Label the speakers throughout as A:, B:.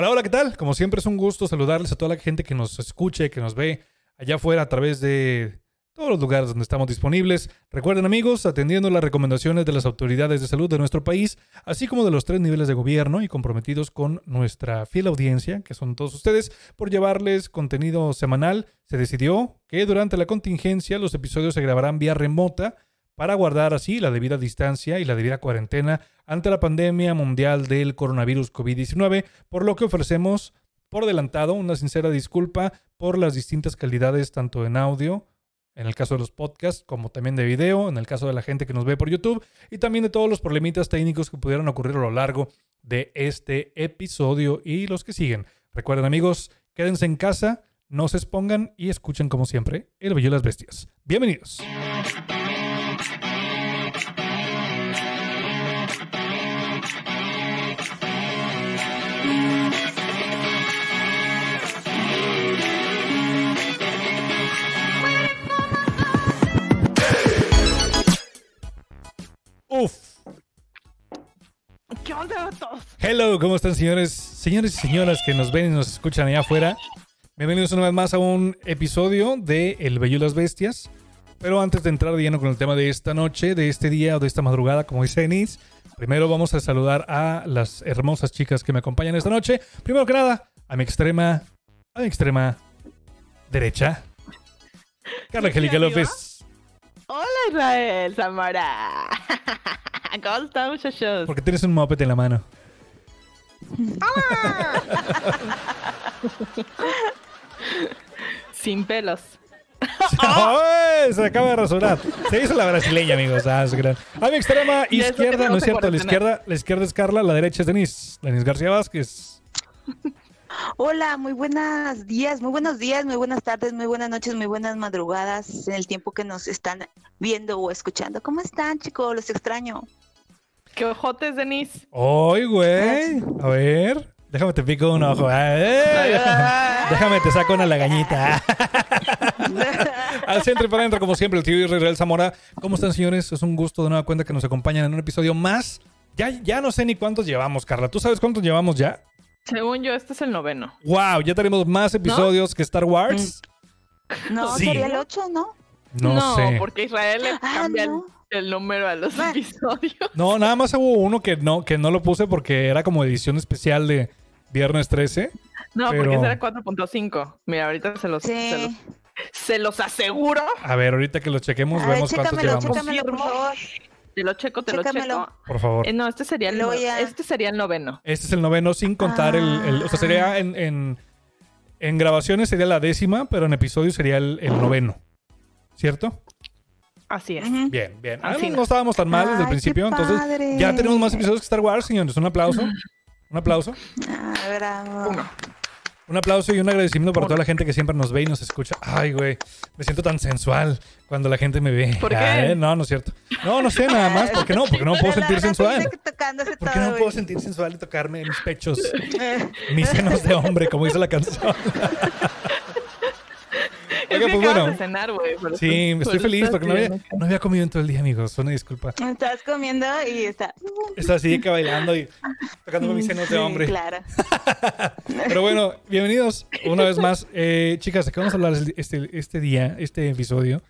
A: Hola, hola, ¿qué tal? Como siempre es un gusto saludarles a toda la gente que nos escuche, que nos ve allá afuera a través de todos los lugares donde estamos disponibles. Recuerden amigos, atendiendo las recomendaciones de las autoridades de salud de nuestro país, así como de los tres niveles de gobierno y comprometidos con nuestra fiel audiencia, que son todos ustedes, por llevarles contenido semanal, se decidió que durante la contingencia los episodios se grabarán vía remota para guardar así la debida distancia y la debida cuarentena ante la pandemia mundial del coronavirus COVID-19, por lo que ofrecemos por adelantado una sincera disculpa por las distintas calidades tanto en audio, en el caso de los podcasts, como también de video, en el caso de la gente que nos ve por YouTube, y también de todos los problemitas técnicos que pudieran ocurrir a lo largo de este episodio y los que siguen. Recuerden amigos, quédense en casa, no se expongan y escuchen como siempre El Bello y las Bestias. Bienvenidos.
B: ¿Qué onda, todos?
A: Hello, ¿cómo están señores, señores y señoras que nos ven y nos escuchan allá afuera? Bienvenidos una vez más a un episodio de El Bello y las Bestias. Pero antes de entrar de lleno con el tema de esta noche, de este día o de esta madrugada, como dice Enis, primero vamos a saludar a las hermosas chicas que me acompañan esta noche. Primero que nada, a mi extrema, a mi extrema derecha, Carla Angélica? López.
B: Hola, Israel Zamora. ¿Cómo están, muchachos?
A: Porque tienes un moped en la mano.
B: Sin pelos.
A: ¡Ay! Se acaba de rasurar. Se hizo la brasileña, amigos. Ah. A mi extrema izquierda, no es cierto, la izquierda, la izquierda es Carla, la derecha es Denise. Denise García Vázquez.
C: Hola, muy buenos días, muy buenos días, muy buenas tardes, muy buenas noches, muy buenas madrugadas en el tiempo que nos están viendo o escuchando. ¿Cómo están, chicos? Los extraño.
B: ¿Qué ojotes, Denise?
A: ¡Ay, güey! A ver. Déjame te pico un ojo. ¡Ay! Déjame te saco una lagañita. Al centro y para adentro, como siempre, el tío Israel Zamora. ¿Cómo están, señores? Es un gusto de nueva cuenta que nos acompañan en un episodio más. Ya, ya no sé ni cuántos llevamos, Carla. ¿Tú sabes cuántos llevamos ya?
B: Según yo, este es el noveno.
A: ¡Wow! Ya tenemos más episodios que Star Wars.
C: No,
A: Sí.
C: sería el 8, ¿no?
A: No, sé.
B: porque Israel le
C: Ah,
B: cambia el-
C: no.
B: El, número a los episodios.
A: No, nada más hubo uno que no, que no lo puse porque era como edición especial de Viernes 13.
B: No,
A: Pero-
B: porque ese era 4.5. Mira, ahorita se los, se los, se los aseguro.
A: A ver, ahorita que lo chequemos,
C: A ver,
A: vemos cuántos
C: chécamelo,
A: llevamos.
C: chécamelo, por favor.
B: Te lo checo, te lo checo.
A: Por favor.
B: Eh, no, este sería el, no-
C: a-
B: este sería el noveno.
A: Este es el noveno sin contar el, el- O sea, sería en, en, en grabaciones sería la décima, pero en episodios sería el, el noveno. ¿Cierto?
B: Así es.
A: Bien, bien. Ah,
B: Así
A: no, estábamos tan mal desde el
C: Ay,
A: principio, entonces
C: padre.
A: ya tenemos más episodios que Star Wars, señores. Un aplauso. Un aplauso.
C: Ah, bravo.
B: Uno.
A: Un aplauso y un agradecimiento para toda la gente que siempre nos ve y nos escucha. Ay, güey, me siento tan sensual cuando la gente me ve.
B: ¿Por qué?
A: Ay, no, no es cierto. No, no sé nada más. ¿Por qué no? Porque no puedo sentir sensual. ¿Por qué no puedo sentir sensual y tocarme mis pechos, mis senos de hombre, como dice la canción?
B: Es
A: Oiga,
B: que
A: pues bueno.
B: de cenar, güey. por
A: Sí,
B: eso-
A: estoy feliz porque no había, no había comido en todo el día, amigos. Una disculpa.
C: Estás comiendo y está.
A: Está así que bailando y tocándome mis senos de
C: Sí,
A: hombre.
C: Claro.
A: Pero bueno, bienvenidos una vez más. Eh, chicas, ¿de qué vamos a hablar este, este día, este episodio?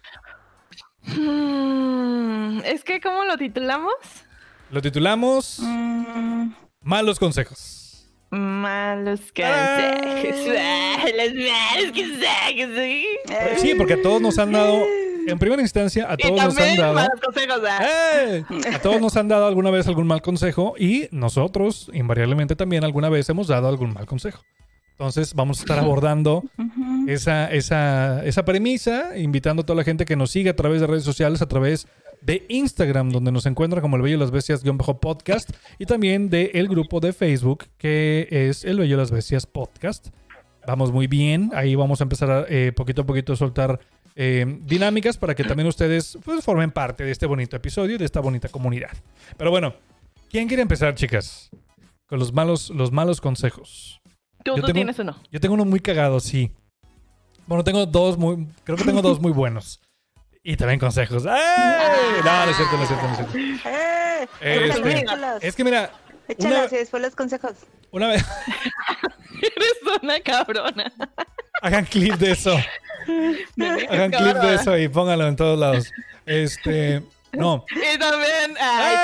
B: Mm, es que, ¿cómo lo titulamos?
A: Lo titulamos
C: Mm,
A: Malos consejos.
B: Malos consejos. Los malos consejos. ¿sí?
A: Sí, porque a todos nos han dado, en primera instancia, a
B: Y
A: todos nos han dado.
B: malos consejos.
A: ¡Eh! A todos nos han dado alguna vez algún mal consejo y nosotros, invariablemente, también alguna vez hemos dado algún mal consejo. Entonces, vamos a estar abordando esa, esa, esa premisa, invitando a toda la gente que nos sigue a través de redes sociales, a través de Instagram, donde nos encuentra como El Bello y las Bestias-podcast, y también del el grupo de Facebook, que es El Bello y las Bestias Podcast. Vamos muy bien, ahí vamos a empezar a, eh, poquito a poquito a soltar eh, dinámicas para que también ustedes pues, formen parte de este bonito episodio y de esta bonita comunidad. Pero bueno, ¿quién quiere empezar, chicas? Con los malos, los malos consejos.
B: Tú,
A: Yo
B: tú
A: tengo-
B: tienes uno.
A: Yo tengo uno muy cagado, sí. Bueno, tengo dos muy. Creo que tengo dos muy buenos. Y también consejos. ¡Ay! No, no es cierto, no es cierto, no es cierto.
C: ¡Eh!
A: Este, Es que mira,
C: Échalos
A: una,
C: y después los consejos.
A: una vez.
D: una cabrona.
A: Hagan clip de eso. Hagan clip de eso y pónganlo en todos lados. Este. No.
D: Y también. Ay.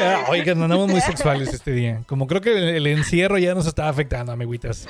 A: Ah, Oigan, andamos muy sexuales este día. Como creo que el, el encierro ya nos está afectando, amiguitas.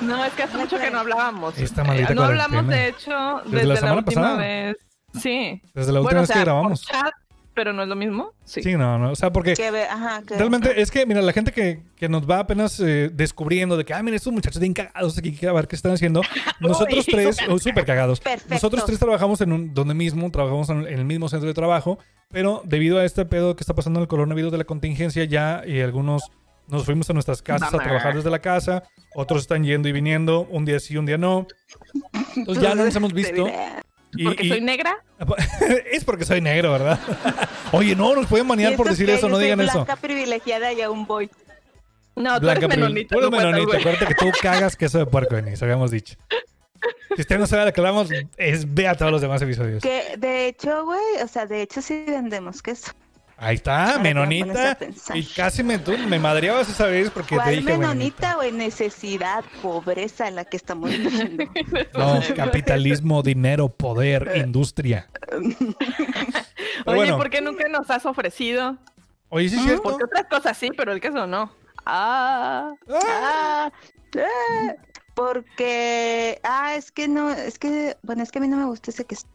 D: No, es que hace mucho que no hablábamos.
A: Esta maldita
D: no hablamos, de hecho,
A: Desde
D: desde,
A: la
D: la,
A: semana
D: última
A: pasada.
D: vez. Sí.
A: Desde la última
D: bueno,
A: vez
D: o sea,
A: que grabamos.
D: por chat, pero no es lo mismo. Sí.
A: Sí, no, no. O sea, porque
C: Que ve- ajá, que-
A: realmente es que, mira, la gente que, que nos va apenas eh, descubriendo de que, ah, mira, estos muchachos bien cagados aquí, que a ver qué están haciendo. Nosotros
D: Uy,
A: tres, oh, súper cagados.
C: Perfecto.
A: Nosotros tres trabajamos en un, donde mismo, trabajamos en, el mismo centro de trabajo, pero debido a este pedo que está pasando en el coronavirus de la contingencia, ya y algunos nos fuimos a nuestras casas a
D: Bummer.
A: trabajar desde la casa, otros están yendo y viniendo, un día sí, un día no. Entonces ya no nos hemos visto. Y-
D: Porque
A: y-
D: soy negra.
A: es porque soy negro, ¿verdad? Oye, no, nos pueden manear por decir
C: que
A: eso,
C: yo
A: no
C: soy
A: digan eso.
C: blanca privilegiada y aún voy.
D: No, tú
A: Blanca,
D: eres menonita.
A: Tú eres
D: no
A: menonita, acuérdate que tú cagas queso de puerco, Denise, habíamos dicho. Si usted no sabe de qué hablamos, es, ve a todos los demás episodios.
C: Que de hecho, güey, o sea, de hecho sí vendemos queso.
A: Ahí está, menonita. Y casi me, tú me madreabas esa vez porque te
C: ¿Cuál
A: dije
C: menonita, güey? Necesidad, pobreza en la que estamos viviendo.
A: No, capitalismo, dinero, poder, industria. Pero
D: Oye,
A: bueno,
D: ¿por qué nunca nos has ofrecido?
A: oye, sí es cierto.
D: Porque otras cosas sí, pero el queso no. Ah.
C: Ah, ah, porque, ah, es que no, es que, bueno, es que a mí no me gusta ese queso.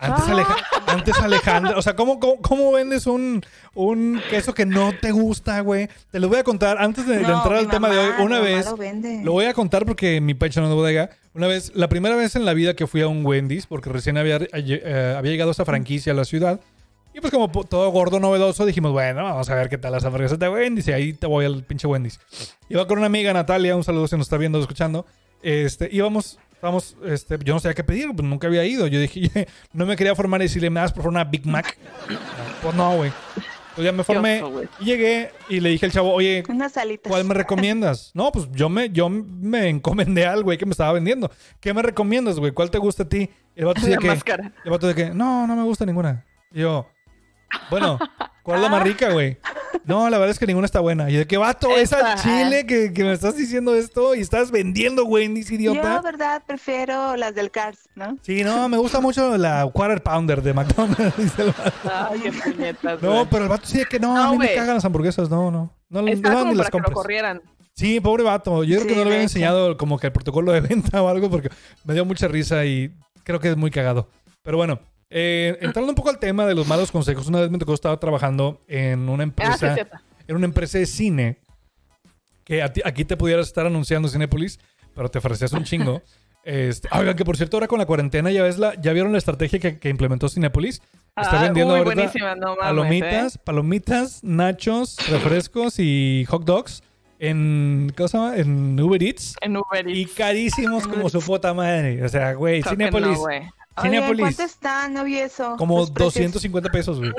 A: Antes, Aleja- antes Alejandra, o sea, ¿cómo, cómo, cómo vendes un, un queso que no te gusta, güey? Te lo voy a contar antes de, de
C: No,
A: entrar
C: mi
A: al tema de hoy.
C: mamá,
A: Una
C: mamá
A: vez,
C: lo.
A: Lo voy a contar porque mi pecho no de bodega. Una vez, la primera vez en la vida que fui a un Wendy's, porque recién había, eh, había llegado esa franquicia a la ciudad. Y pues como todo gordo novedoso, dijimos, bueno, vamos a ver qué tal las hamburguesas de Wendy's. Y ahí te voy al pinche Wendy's. Iba con una amiga, Natalia, un saludo si nos está viendo o escuchando. Este, íbamos, íbamos, este, yo no sabía qué pedir, pues nunca había ido. Yo dije, no me quería formar y decirle, ¿me das por favor una Big Mac? Pues no, güey. Pues ya me formé y llegué y le dije al chavo, oye. ¿Cuál me recomiendas? No, pues yo me, yo me encomendé al güey que me estaba vendiendo. ¿Qué me recomiendas, güey? ¿Cuál te gusta a ti? Y el vato decía
D: La
A: que. El vato de que, no, no me gusta ninguna. Y yo, bueno, ¿cuál es la más rica, güey? No, la verdad es que ninguna está buena. Y yo de que vato, esa
D: Esa.
A: chile que, que me estás diciendo esto y estás vendiendo Wendy's,
C: Yo,
A: idiota.
C: verdad, prefiero las del Cars, ¿no?
A: Sí, no, me gusta mucho la Quarter Pounder de McDonald's. dice el vato.
D: Ay, qué puñetas.
A: No,
D: güey.
A: pero el vato sí de que no, a
D: No,
A: mí me
D: güey.
A: cagan las hamburguesas. No, no. No, no, no,
D: como
A: ni
D: para
A: las
D: que lo
A: compres.
D: corrieran.
A: Sí, pobre vato. Yo creo que no le había
C: de hecho.
A: enseñado como que el protocolo de venta o algo porque me dio mucha risa y creo que es muy cagado. Pero bueno, eh, entrando un poco al tema de los malos consejos, una vez me tocó estar trabajando en una
D: Ah, sí,
A: empresa, en una empresa de cine que a ti- aquí te pudieras estar anunciando Cinépolis, pero te ofrecías un chingo. Este, oigan, que por cierto, ahora con la cuarentena ya ves la, ya vieron la estrategia que, que implementó Cinépolis. Está
D: Ah,
A: vendiendo
D: uy,
A: ahorita
D: no mames,
A: palomitas,
D: ¿eh?
A: palomitas, nachos, refrescos y hot dogs en, ¿cómo se llama? En Uber Eats.
D: En Uber
A: Y
D: Eats.
A: carísimos como su puta madre. O sea, güey,
D: no,
C: ¿cuánto está? No vi eso.
A: como
C: Los precios.
A: 250 pesos, güey.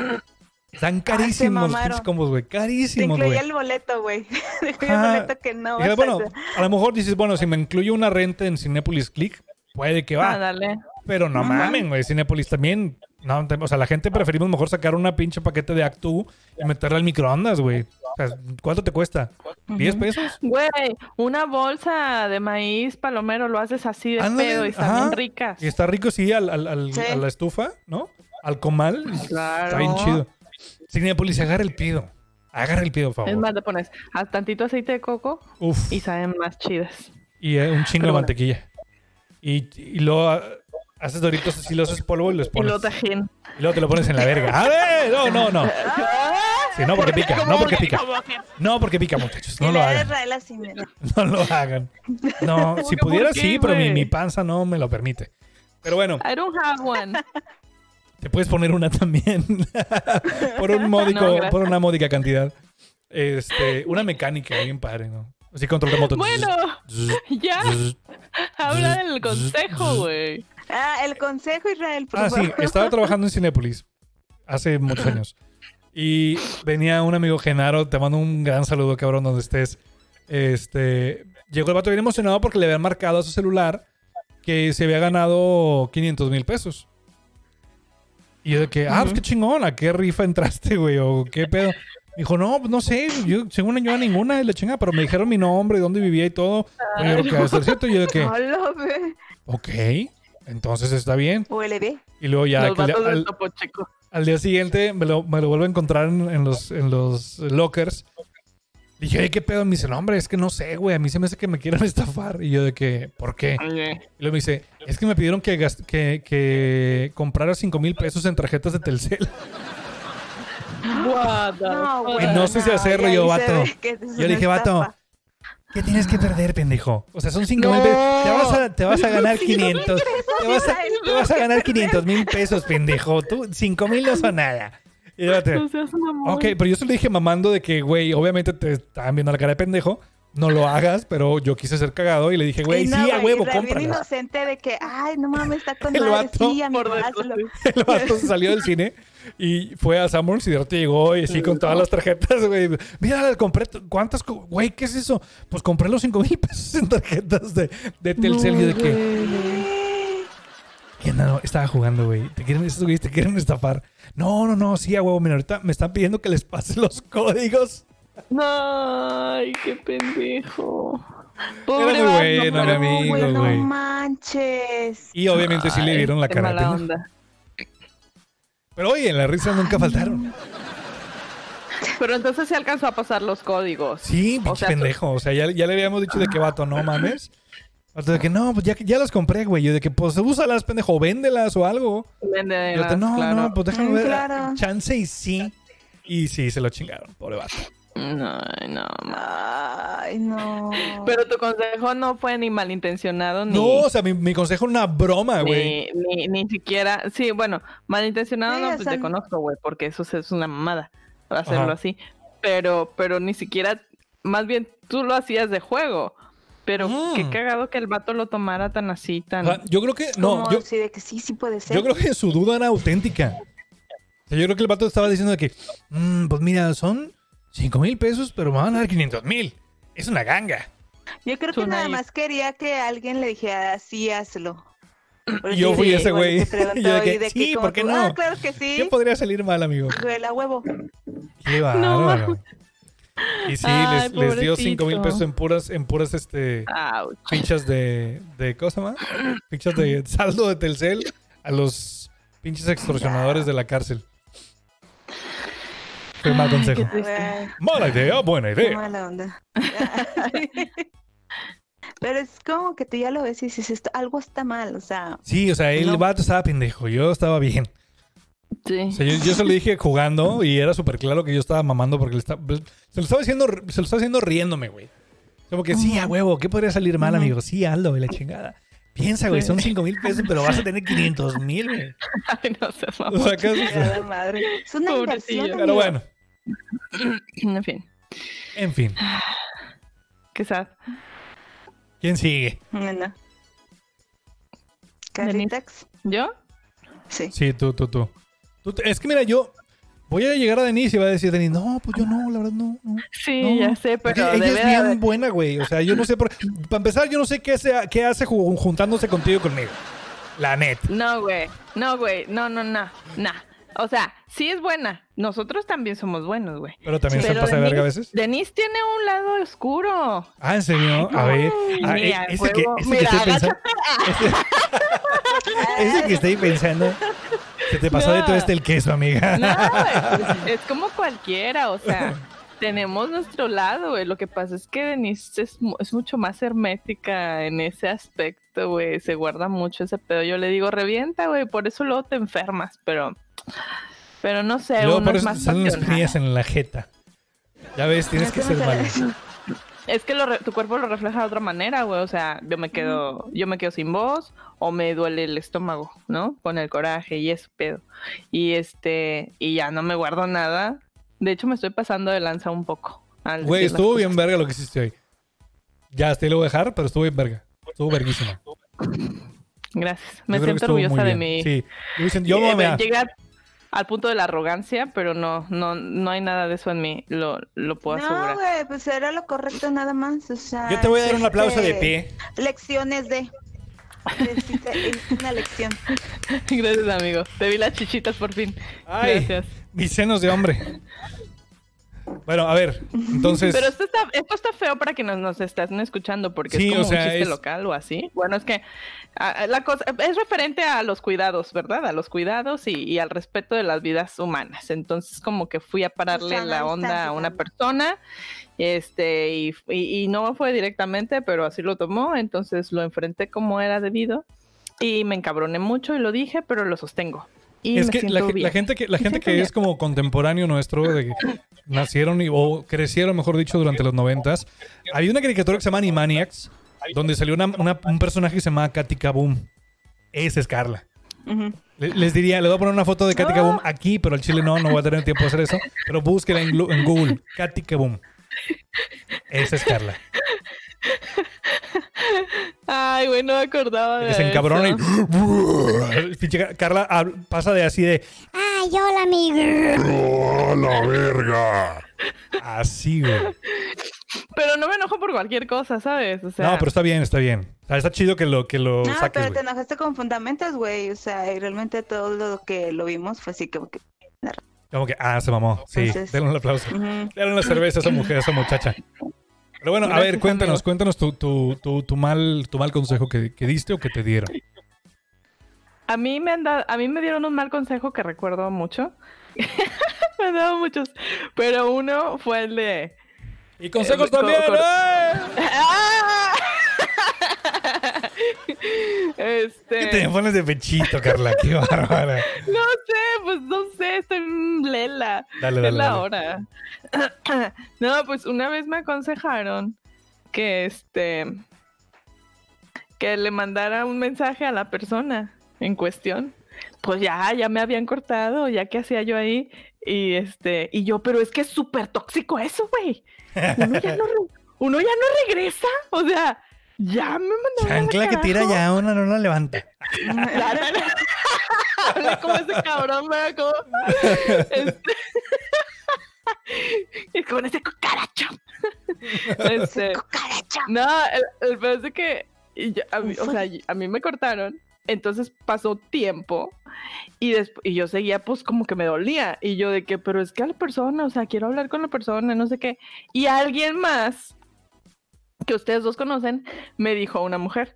A: Están carísimos los
C: mamaron.
A: pinches combos, güey.
C: Te
A: Carísimos, güey.
C: incluía el boleto, güey. Te incluía el boleto que no vas
A: bueno,
C: a
A: a lo mejor dices, bueno, si me incluye una renta en Cinépolis Click, puede que va.
D: Ah, dale.
A: Pero no
C: Ajá.
A: mamen, güey. Cinépolis también. No, o sea, la gente preferimos mejor sacar una pinche paquete de Actu y meterla al microondas, güey. O sea, ¿cuánto te cuesta? ¿10 pesos?
D: Güey, una bolsa de maíz palomero lo haces así de
A: Ándale,
D: pedo y están bien ricas.
A: Y está rico, sí, al, al- al-
C: Sí.
A: a la estufa, ¿no? Al comal.
D: Claro.
A: Está bien chido. Cinépolis, agarra el pido. Agarra el pido, por
D: Es
A: favor.
D: más, le pones a tantito aceite de coco
A: Uf.
D: y saben más chidas.
A: Y eh, un chingo de
D: bueno.
A: mantequilla. Y, y luego ah, haces doritos así, lo haces polvo y los
D: Y
A: pones.
D: luego tajín.
A: Y luego te lo pones en la verga. ¡A ver! No, no, no. Sí, no porque pica, no porque pica. No porque pica, muchachos. No lo hagan. No lo hagan. No, si pudiera sí, pero mi, mi panza no me lo permite. Pero bueno,
D: I don't have one.
A: te puedes poner una también. por un módico,
D: No,
A: por una módica cantidad. Este, una mecánica bien padre, ¿no? Así control remoto.
D: Bueno, ya. Habla del consejo, güey.
C: Ah, el consejo, Israel, por
A: Ah, sí, estaba trabajando en Cinépolis hace muchos años. Y venía un amigo Genaro, te mando un gran saludo, cabrón, donde estés. Este, llegó el vato bien emocionado porque le habían marcado a su celular que se había ganado 500 mil pesos. Y yo de que, ah, pues qué chingón, ¿a qué rifa entraste, güey? O qué pedo. Dijo, no, no sé, yo según yo a ninguna de la chingada, pero me dijeron mi nombre, dónde vivía y todo. Pues yo creo que ser cierto. Y yo de que, ok, entonces está bien.
C: ULB.
A: Y luego ya
D: Los
A: que le-
D: vatos del
A: al,
D: Topo Chico.
A: al día siguiente me lo, me lo vuelvo a encontrar en, en los, en los lockers. Dije, "Oye, ¿qué pedo? Me dice, no, hombre, es que no sé, güey. A mí se me hace que me quieran estafar. Y yo de que, ¿por qué?
D: Oye,
A: Y luego me dice, es que me pidieron que, gast- que, que comprara 5 mil pesos en tarjetas de Telcel.
D: what the
C: No, güey.
A: Y no sé si hacerlo
C: y
A: yo, vato. Yo le dije, vato. ¿Qué tienes que perder, pendejo? O sea, son 5 mil
D: No.
A: pesos. Te vas, a, te vas a ganar 500. Te vas a, te vas a ganar 500 mil pesos, pendejo. Tú, 5 mil no son nada. Y
D: No seas mamón.
A: Ok, pero yo se lo dije mamando de que, güey, obviamente te estaban viendo la cara de pendejo. No lo hagas, pero yo quise ser cagado y le dije, güey,
C: Y
A: sí,
C: no,
A: a huevo, cómprala.
C: inocente de que, ay, no mames, está con
A: El
C: madre.
A: vato.
C: Sí, amigo.
A: El vato salió del cine y fue a Sanborns y de repente llegó y así con todas las tarjetas, güey. Mira, compré, ¿cuántas? Güey, ¿qué es eso? Pues compré los 5 mil pesos en tarjetas de, de Telcel. y yo de que, ¿qué no? Estaba jugando, güey. Te quieren, esos güeyes te quieren estafar. No, no, no, sí, a huevo. Mira, ahorita me están pidiendo que les pase los códigos.
D: Ay, qué pendejo.
A: Era muy bueno, mi
D: pero-
A: amigo,
C: güey,
A: güey.
C: no manches.
A: Y obviamente sí le dieron la cara.
D: mala onda.
A: Pero oye, las risas nunca faltaron.
D: Pero entonces se alcanzó a pasar los códigos.
A: Sí,
D: O sea,
A: pendejo. O sea, ya, ya le habíamos dicho de que vato, no mames. Vato de que no, pues ya, ya las compré, güey. Yo de que pues úsalas, pendejo, véndelas o algo. De, no,
D: claro.
A: no, pues déjame ver.
C: claro.
A: Chance y sí. Y sí, se lo chingaron, pobre vato.
D: No, no.
C: Ay, no.
D: Pero tu consejo no fue ni malintencionado ni.
A: No, o sea, mi, mi consejo era una broma, güey.
D: Ni, ni, ni siquiera. Sí, bueno, malintencionado
C: Sí,
D: no,
C: o
D: pues
C: sea,
D: te conozco, güey, porque eso sí es una mamada. Hacerlo
A: Ajá.
D: así. Pero, pero ni siquiera. Más bien tú lo hacías de juego. Pero
A: Mm.
D: qué cagado que el vato lo tomara tan así, tan.
A: Sea, yo creo que, no,
C: Como
A: yo,
C: así de que sí, sí puede ser.
A: yo creo que su duda era auténtica. Yo creo que el vato estaba diciendo de que, "Mm, pues mira, son 5 mil pesos, pero me van a dar 500 mil. Es una ganga.
C: Yo creo que nada más quería que alguien le dijera, sí, hazlo.
A: Yo fui
C: sí,
A: ese güey. Yo de que,
C: y de
A: sí, ¿por qué
C: tú,
A: no?
C: Ah, claro que sí.
A: ¿Qué podría salir mal, amigo?
C: La huevo.
A: Qué bárbaro. Y sí,
D: Ay,
A: les, les dio 5 mil pesos en puras, en puras este,
D: Ouch.
A: fichas de, de. ¿Cómo se llama? Fichas de saldo de Telcel a los pinches extorsionadores de la cárcel. Fue mal consejo. Mala idea, buena
C: qué
A: idea.
C: mala onda. Pero es como que tú ya lo ves y dices, esto, algo está mal, o sea,
A: Sí, o sea, el
C: No.
A: vato estaba pendejo. Yo estaba bien.
D: Sí.
A: O sea, yo, yo se lo dije jugando y era súper claro que yo estaba mamando porque le estaba- se lo estaba haciendo, se lo estaba haciendo riéndome, güey. Como que sí, a huevo, ¿qué podría salir mal, amigo? Sí, hazlo, y la chingada. Piensa, güey, son 5 mil pesos, pero vas a tener 500 mil, güey.
D: Ay, no seas
A: O sea, ¿qué
C: a
A: haces?
C: la madre. Es una inversión.
A: Pero bueno,
D: En fin,
A: en fin.
D: quizás.
A: ¿Quién sigue?
D: Denise.
C: Carritex.
D: ¿Yo?
C: Sí.
A: Sí, tú, tú, tú. Tú es que mira, yo voy a llegar a Denise y va a decir Denise, no, pues yo no, la verdad no. no.
D: Sí,
A: No,
D: ya sé,
A: porque
D: pero
A: ella es bien buena, güey. O sea, yo no sé por Para empezar, yo no sé qué hace, qué hace ju- juntándose contigo y conmigo. La net.
D: No, güey. No, güey. No, no, no. Nah. O sea, sí es buena. Nosotros también somos buenos, güey.
A: Pero también se pasa de verga a veces.
D: Denise tiene un lado oscuro.
A: Ah, ¿en serio? A ver. Ah,
D: Mira,
A: eh, ese, que, ese que
D: Mira,
A: estoy pensando. ese que estoy pensando. Se te pasó de todo este el queso, amiga.
D: No, pues, es como cualquiera, o sea, tenemos nuestro lado, güey. Lo que pasa es que Denise es, es mucho más hermética en ese aspecto, güey. Se guarda mucho ese pedo. Yo le digo, revienta, güey, por eso luego te enfermas, pero, pero no sé,
A: Luego
D: uno
A: por
D: es más
A: en la jeta. Ya ves, tienes que ser malo.
D: Es que lo re- tu cuerpo lo refleja de otra manera, güey. O sea, yo me quedo, yo me quedo sin voz o me duele el estómago, ¿no? Con el coraje y eso, pedo. Y este, y ya no me guardo nada. De hecho, me estoy pasando de lanza un poco.
A: Güey, estuvo bien verga lo que hiciste hoy. Ya, te lo voy a dejar, pero estuvo bien verga. Estuvo verguísima.
D: Gracias. Me
A: Yo
D: siento orgullosa de mí.
A: Sí. Yo, me yo
D: Eh, al punto de la arrogancia, pero no, no, no hay nada de eso en mí. Lo, lo puedo
C: No,
D: asegurar.
C: güey, pues era lo correcto nada más. O sea,
A: yo te voy a dar un aplauso de pie.
C: Lecciones de. Una lección.
D: Gracias, amigo. Te vi las chichitas por fin.
A: Ay.
D: Gracias.
A: Mis senos de hombre. Bueno, a ver, entonces.
D: Pero esto está, esto está feo para que nos, nos estén escuchando porque
A: Sí,
D: es como
A: o sea,
D: un chiste
A: es-
D: local o así. Bueno, es que la cosa es referente a los cuidados, ¿verdad? A los cuidados y, y al respeto de las vidas humanas. Entonces, como que fui a pararle la onda a una persona, este, y, y- y no fue directamente, pero así lo tomó. Entonces lo enfrenté como era debido y me encabroné mucho y lo dije, pero lo sostengo. Y
A: es
D: me
A: que la,
D: siento
A: ge- la
D: bien.
A: gente que la gente que es como contemporáneo nuestro de que nacieron y- o crecieron mejor dicho durante los noventas había una caricatura que se llama Animaniacs donde salió una- una- un personaje que se llama Katy Kaboom. Esa es Carla. Les diría le voy a poner una foto de Katy Kaboom aquí pero al chile no no voy a tener tiempo de hacer eso pero búsquela en, en Google Katy Kaboom. Esa es Carla
D: Ay, güey, no me acordaba de
A: que se encabrona y. Pinche Carla pasa de así de
E: Ay, hola, amigo.
F: ¡Oh, la verga!
A: así güey
D: Pero no me enojo por cualquier cosa, ¿sabes? O sea,
A: no pero está bien está bien O sea, está chido que lo que lo
C: No,
A: saques
C: pero te enojaste con fundamentos, güey. O sea, y realmente todo lo que lo vimos fue así como que.
A: Como que, ah, se mamó. Sí,
C: Entonces-
A: denle un aplauso.
C: ujú.
A: Denle una cerveza a esa mujer, a esa muchacha. Pero bueno, a ver, cuéntanos,
D: amigo.
A: cuéntanos tu, tu, tu, tu mal, tu mal consejo que, que diste o que te dieron.
D: a mí me han dado, a mí me dieron un mal consejo que recuerdo mucho. me han dado muchos, pero uno fue el de
A: Y consejos
D: Eh, co-
A: también,
D: cor-
A: ¡eh!
D: Este,
A: ¿Qué te pones de pechito, Carla? Qué bárbara.
D: no sé, pues no sé, estoy lela.
A: Dale,
D: es
A: dale,
D: la
A: dale.
D: hora. no, pues una vez me aconsejaron que este que le mandara un mensaje a la persona en cuestión. Pues ya, ya me habían cortado, ya que hacía yo ahí. Y este, y yo, pero es que es súper tóxico eso, güey. Uno ya no, re- uno ya no regresa. O sea, ya me mandaron.
A: Chancla que tira ya, una no la levanta.
D: Hablé como ese cabrón. Como... Este... y con ese cucaracho. Este...
C: Cucaracha.
D: No, el, el peor es de que yo- a, mí, o sea, a mí me cortaron, entonces pasó tiempo y, y yo seguía pues como que me dolía y yo de que, pero es que a la persona, o sea, quiero hablar con la persona, no sé qué. Y alguien más que ustedes dos conocen me dijo una mujer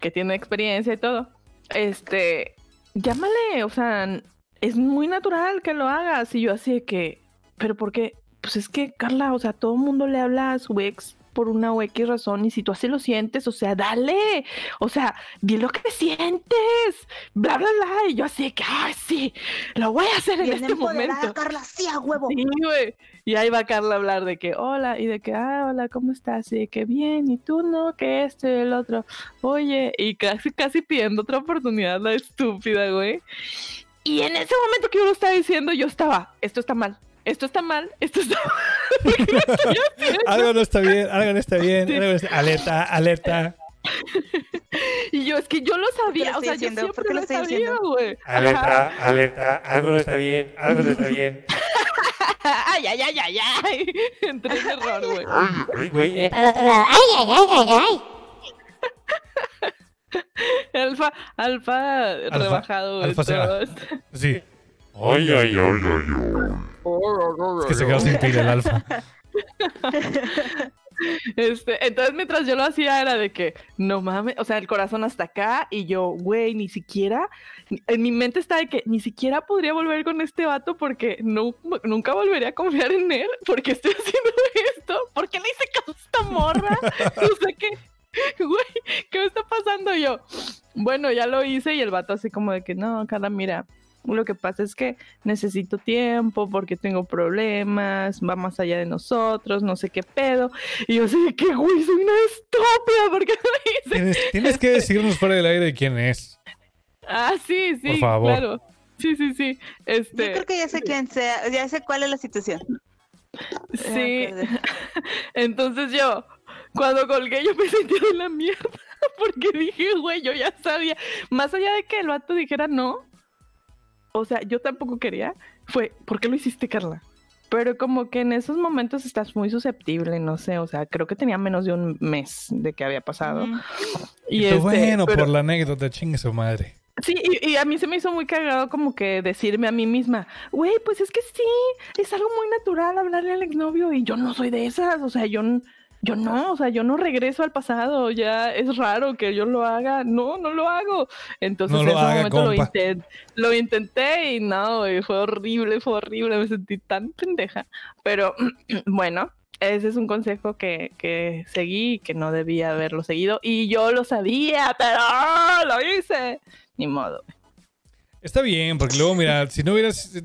D: que tiene experiencia y todo, este, llámale, o sea, es muy natural que lo hagas y yo así de que, pero ¿por qué? Pues es que, Carla, o sea, todo el mundo le habla a su ex por una o X razón y si tú así lo sientes, o sea, dale, o sea, di lo que sientes, bla, bla, bla. Y yo así de que, ay, sí, lo voy a hacer en este momento.
C: Carla, sí, a huevo.
D: Sí, güey. Y ahí va Carla a hablar de que, hola, y de que, ah, hola, ¿cómo estás? Y de que, bien, y tú no, que esto y el otro. Oye, y casi, casi pidiendo otra oportunidad, la estúpida, güey. Y en ese momento que yo lo estaba diciendo, yo estaba, esto está mal, esto está mal, esto está mal.
A: Algo no está bien, algo no está bien.
D: Sí.
A: algo no está- Alerta, alerta.
D: Y yo, es que yo lo sabía,
C: lo
D: o sea, yo siempre
C: lo
D: lo sabía, güey.
F: Alerta, alerta, algo no está bien, algo no está bien.
D: Ay, ay, ay, ay, ay. Entré en error, güey.
F: Ay, güey.
E: Ay, ay, ay, ay, ay.
D: Alfa, alfa, rebajado. güey,
A: alfa será. Sí,
F: Ay, ay, ay, ay, ay.
A: es que se quedó sin pila el alfa.
D: Este, entonces mientras yo lo hacía era de que, no mames, o sea, el corazón hasta acá y yo, güey, ni siquiera, en mi mente está de que ni siquiera podría volver con este vato porque no, nunca volvería a confiar en él porque estoy haciendo esto, porque le hice caso a esta morra, o sea que, güey, ¿qué me está pasando yo? Bueno, ya lo hice y el vato así como de que, no, Carla, mira, lo que pasa es que necesito tiempo porque tengo problemas, va más allá de nosotros, no sé qué pedo. Y yo de que, güey, soy una estúpida, ¿por qué lo hice?
A: Tienes, tienes que decirnos fuera del aire de quién es.
D: Ah, sí, sí,
A: Por favor.
D: claro. Sí, sí, sí. Este,
C: Yo creo que ya sé quién sea, ya sé cuál es la situación.
D: Sí.
C: me acordé.
D: Entonces yo, cuando colgué, yo me sentí de la mierda. Porque dije, güey, yo ya sabía. Más allá de que el vato dijera no, o sea, yo tampoco quería, fue, ¿por qué lo hiciste, Carla? Pero como que en esos momentos estás muy susceptible, no sé, o sea, creo que tenía menos de un mes de que había pasado.
C: Ujú.
D: Y
A: Y
D: este,
A: bueno,
D: pero-
A: por la anécdota, chingue su madre.
D: Sí, y, y a mí se me hizo muy cagado como que decirme a mí misma, güey, pues es que sí, es algo muy natural hablarle al exnovio y yo no soy de esas, o sea, yo, yo no, o sea, yo no regreso al pasado, ya es raro que yo lo haga, no, no lo hago. Entonces
A: No
D: en ese
A: haga,
D: momento lo,
A: compa.
D: inten- lo intenté y no, güey, fue horrible, fue horrible, me sentí tan pendeja. Pero bueno, ese es un consejo que, que seguí y que no debía haberlo seguido y yo lo sabía, pero lo hice. Ni modo.
A: Está bien, porque luego, mira, si no hubieras,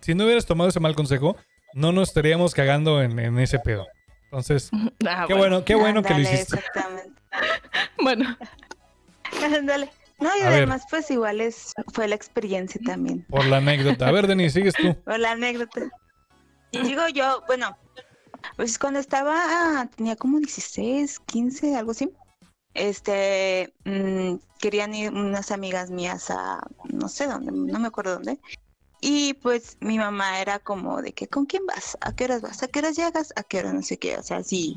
A: si no hubieras tomado ese mal consejo, no nos estaríamos cagando en, en ese pedo. Entonces,
D: Ah,
A: qué bueno, qué bueno que lo hiciste.
C: Exactamente.
D: Bueno,
C: Ándale. No, y
A: A ver.
C: además, pues igual es, fue la experiencia también.
A: Por la anécdota. A ver, Denis, sigues tú.
C: O la anécdota. Digo yo, bueno, pues cuando estaba, tenía como 16, 15, algo así. Este, mm, querían ir unas amigas mías a, no sé dónde, no me acuerdo dónde. Y pues mi mamá era como de que, ¿con quién vas? ¿A qué horas vas? ¿A qué horas llegas? ¿A qué horas no sé qué? O sea, sí,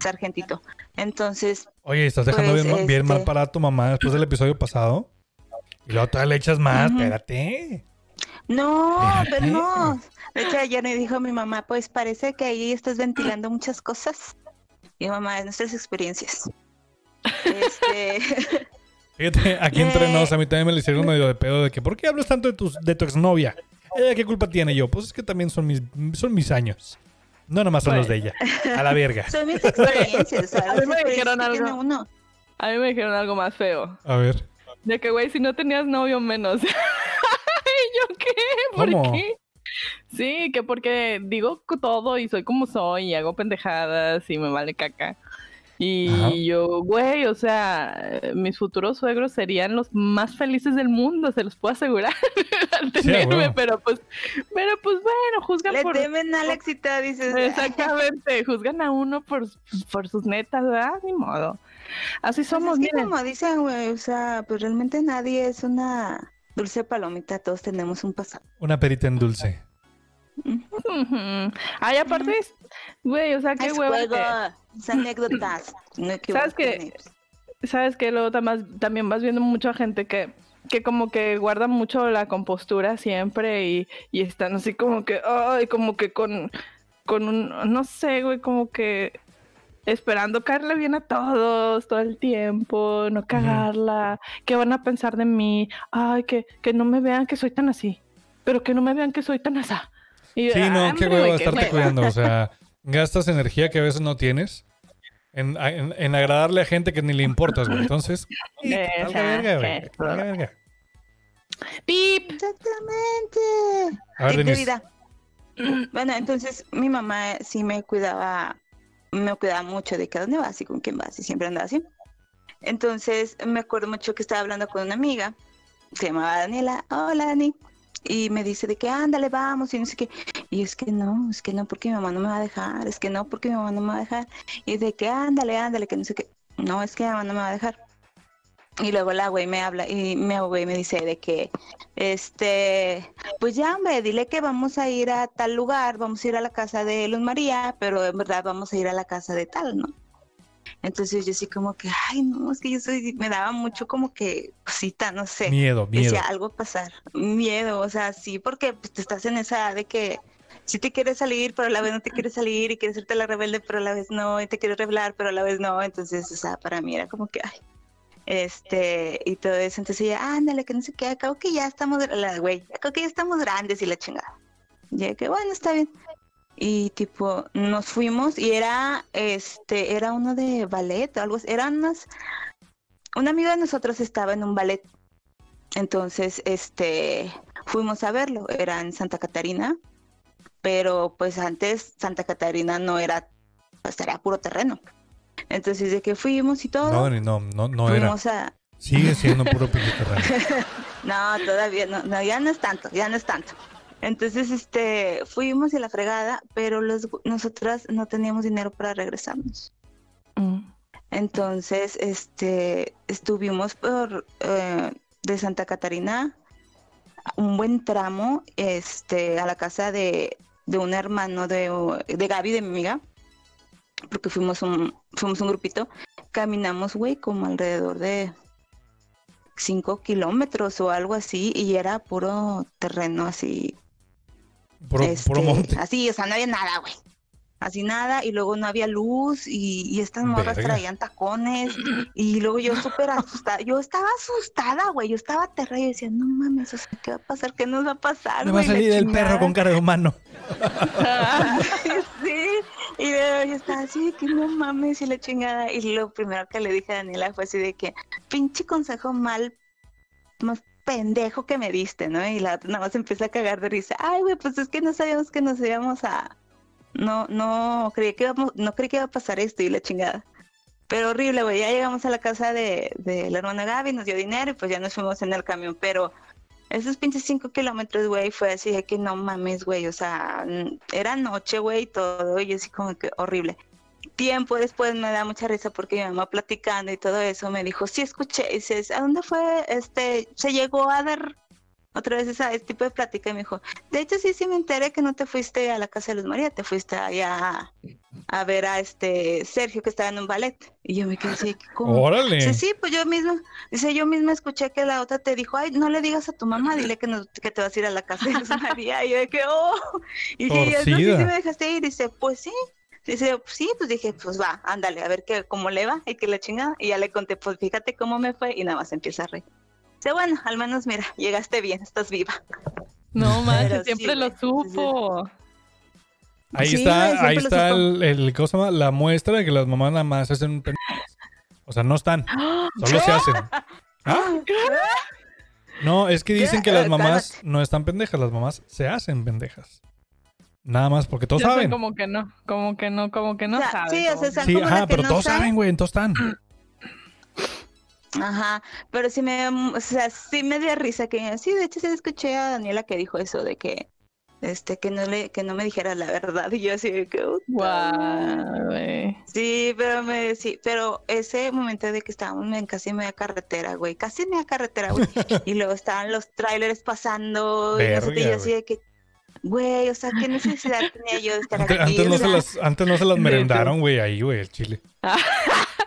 C: sargentito. Entonces,
A: Oye, estás dejando
C: Pues,
A: bien, ma- bien mal
C: este-
A: parada a tu mamá después del episodio pasado. Y luego todavía le echas más,
C: Ujú.
A: espérate.
C: No,
A: Espérate.
C: pero no. De hecho, ayer me dijo mi mamá, pues parece que ahí estás ventilando muchas cosas. Y mamá, de nuestras experiencias. Este,
A: Fíjate, aquí entre
C: Eh.
A: nos, a mí también me le hicieron medio de pedo de que, ¿por qué hablas tanto de tu, de tu exnovia? Ella, ¿qué culpa tiene yo? Pues es que también son mis, son mis años. No nomás son los de ella. A la verga.
C: son mis experiencias.
D: A mí me dijeron algo.
C: uno.
D: a mí me dijeron algo más feo.
A: A ver.
D: De que, güey, si no tenías novio, menos. ¿Y yo qué? ¿Por
A: ¿Cómo?
D: qué? Sí, que porque digo todo y soy como soy y hago pendejadas y me vale caca. Y
A: Ajá.
D: yo, güey, o sea, mis futuros suegros serían los más felices del mundo, se los puedo asegurar al tenerme, pero pues, pero pues bueno, juzgan
C: Le
D: por...
C: temen al éxito, dices.
D: Exactamente, juzgan a uno por, por sus netas, ¿verdad? Ni modo. Así
C: Pues
D: somos,
C: es que
D: miren.
C: como dicen, güey, o sea, pues realmente nadie es una dulce palomita, todos tenemos un pasado.
A: Una perita en dulce.
D: Ay, aparte, güey, o sea, qué
C: Es
D: hueva.
C: juego,
D: que-
C: es anécdotas. No
D: ¿Sabes qué?
C: equivoques.
D: Sabes que luego tam- también vas viendo mucha gente que, que como que guarda mucho la compostura siempre y, y están así como que, ay, como que con, con un, no sé, güey, como que esperando caerle bien a todos todo el tiempo, no cagarla, que van a pensar de mí, ay, que, que no me vean que soy tan así, pero que no me vean que soy tan asá. Y,
A: Sí, no,
D: "Ah,
A: qué huevo estarte
D: hueva".
A: cuidando. O sea, gastas energía que a veces no tienes en, en- en agradarle a gente que ni le importas, güey. Entonces, verga, güey, verga.
D: Pip.
C: Exactamente.
A: A ver, Denise.
C: Bueno, entonces mi mamá sí me cuidaba, me cuidaba mucho de que a dónde vas y con quién vas y siempre andaba así. Entonces me acuerdo mucho que estaba hablando con una amiga, se llamaba Daniela, hola Dani, y me dice de que ándale, vamos y no sé qué. Y es que no, es que no porque mi mamá no me va a dejar, es que no porque mi mamá no me va a dejar. Y de que ándale, ándale, que no sé qué. No, es que mi mamá no me va a dejar. Y luego la güey me habla y mi güey me dice de que, este, pues ya, hombre, dile que vamos a ir a tal lugar, vamos a ir a la casa de Luz María, pero en verdad vamos a ir a la casa de tal, ¿no? Entonces yo así como que, ay, no, es que yo soy, me daba mucho como que cosita, no sé.
A: Miedo, miedo.
C: Decía algo pasar, miedo, o sea, sí, porque pues, te estás en esa edad de que si te quieres salir, pero a la vez no te quieres salir, y quieres hacerte la rebelde, pero a la vez no, y te quieres revelar, pero a la vez no, entonces, o sea, para mí era como que, ay, este, y todo eso, entonces ella, ándale, que no sé qué, acabo que ya estamos, la güey, acabo que ya estamos grandes y la chingada. Y que bueno, está bien. Y tipo, nos fuimos y era, este, era uno de ballet o algo, eran unas, un amigo de nosotros estaba en un ballet. Entonces, este, fuimos a verlo, era en Santa Catarina, pero pues antes Santa Catarina no era, pues era puro terreno. Entonces, de que fuimos y todo,
A: No, no, era.
C: a,
A: Sigue siendo puro terreno.
C: no, todavía no, no, ya no es tanto, ya no es tanto. Entonces, este, fuimos y la fregada, pero los, nosotras no teníamos dinero para regresarnos.
D: Mm.
C: Entonces, este, estuvimos por eh, de Santa Catarina un buen tramo, este, a la casa de, de un hermano de, de Gaby, de mi amiga, porque fuimos un, fuimos un grupito, caminamos, güey, como alrededor de cinco kilómetros o algo así y era puro terreno así.
A: Puro,
C: este. Así, o sea, no había nada, güey. Así nada, y luego no había luz, y, y estas morras
A: Verga.
C: traían tacones, y luego yo súper asustada, yo estaba asustada, güey, yo estaba aterrada, y decía, no mames, o sea, ¿qué va a pasar? ¿Qué nos va a pasar?
A: Me va a salir el perro
C: chingada".
A: con cara de humano.
C: sí, y luego yo estaba así de que no mames y la chingada. Y lo primero que le dije a Daniela fue así de que pinche consejo mal, más pendejo que me diste, ¿no? Y la otra nada más empieza a cagar de risa. Ay, güey, pues es que no sabíamos que nos íbamos a. No, no, creí que íbamos, no creí que iba a pasar esto y la chingada. Pero horrible, güey. Ya llegamos a la casa de, de la hermana Gaby, nos dio dinero y pues ya nos fuimos en el camión. Pero esos pinches cinco kilómetros, güey, fue así de que no mames, güey. O sea, era noche, güey, todo. Y así como que horrible. Tiempo después me da mucha risa porque mi mamá platicando y todo eso me dijo, sí escuché. Y dices, ¿a dónde fue? Este, se llegó a dar otra vez ese tipo de plática y me dijo, de hecho sí, sí me enteré que no te fuiste a la casa de Luz María, te fuiste allá a, a ver a este Sergio que estaba en un ballet. Y yo me quedé así, ¿cómo?
A: Órale.
C: Dice, sí, pues yo misma, dice, yo misma escuché que la otra te dijo, ay, no le digas a tu mamá, dile que, no, que te vas a ir a la casa de Luz María. Y yo de que, oh, y dije, no, sí, sí
A: Torcida.
C: me dejaste ir. Dice, pues sí. Dice, sí, pues dije, pues va, ándale, a ver qué, cómo le va y que la chingada. Y ya le conté, pues fíjate cómo me fue y nada más empieza a reír. Dice, bueno, al menos mira, llegaste bien, estás viva.
D: No
C: sí,
D: siempre lo supo.
A: Ahí
C: Sí,
A: está, ahí está el, el- ¿cómo se llama? La muestra de que las mamás nada más hacen pendejas. O sea, no están, solo se hacen. ¿Ah? No, es que dicen
C: ¿Qué?
A: que las
C: Eh,
A: mamás no están pendejas, las mamás se hacen pendejas. Nada más porque todos
D: Yo
A: saben.
D: como que no, como que no, como que no
C: O sea,
D: sabe.
C: sí, o sea,
A: Sí,
C: como
A: ajá,
C: que
A: pero
C: no
A: todos
C: sabe.
A: saben, güey, todos están.
C: Ajá, pero sí me, o sea, sí me dio risa que, sí, de hecho sí escuché a Daniela que dijo eso de que, este, que no le, que no me dijera la verdad y yo así de que.
D: Guau, güey.
C: Sí, pero me, sí, pero ese momento de que estábamos en casi media carretera, güey, casi media carretera, güey, y luego estaban los trailers pasando y no sé y yo así de que, güey, o sea, ¿qué necesidad tenía yo de estar aquí?
A: antes no se las, antes no se las merendaron, güey, ahí, güey, el chile.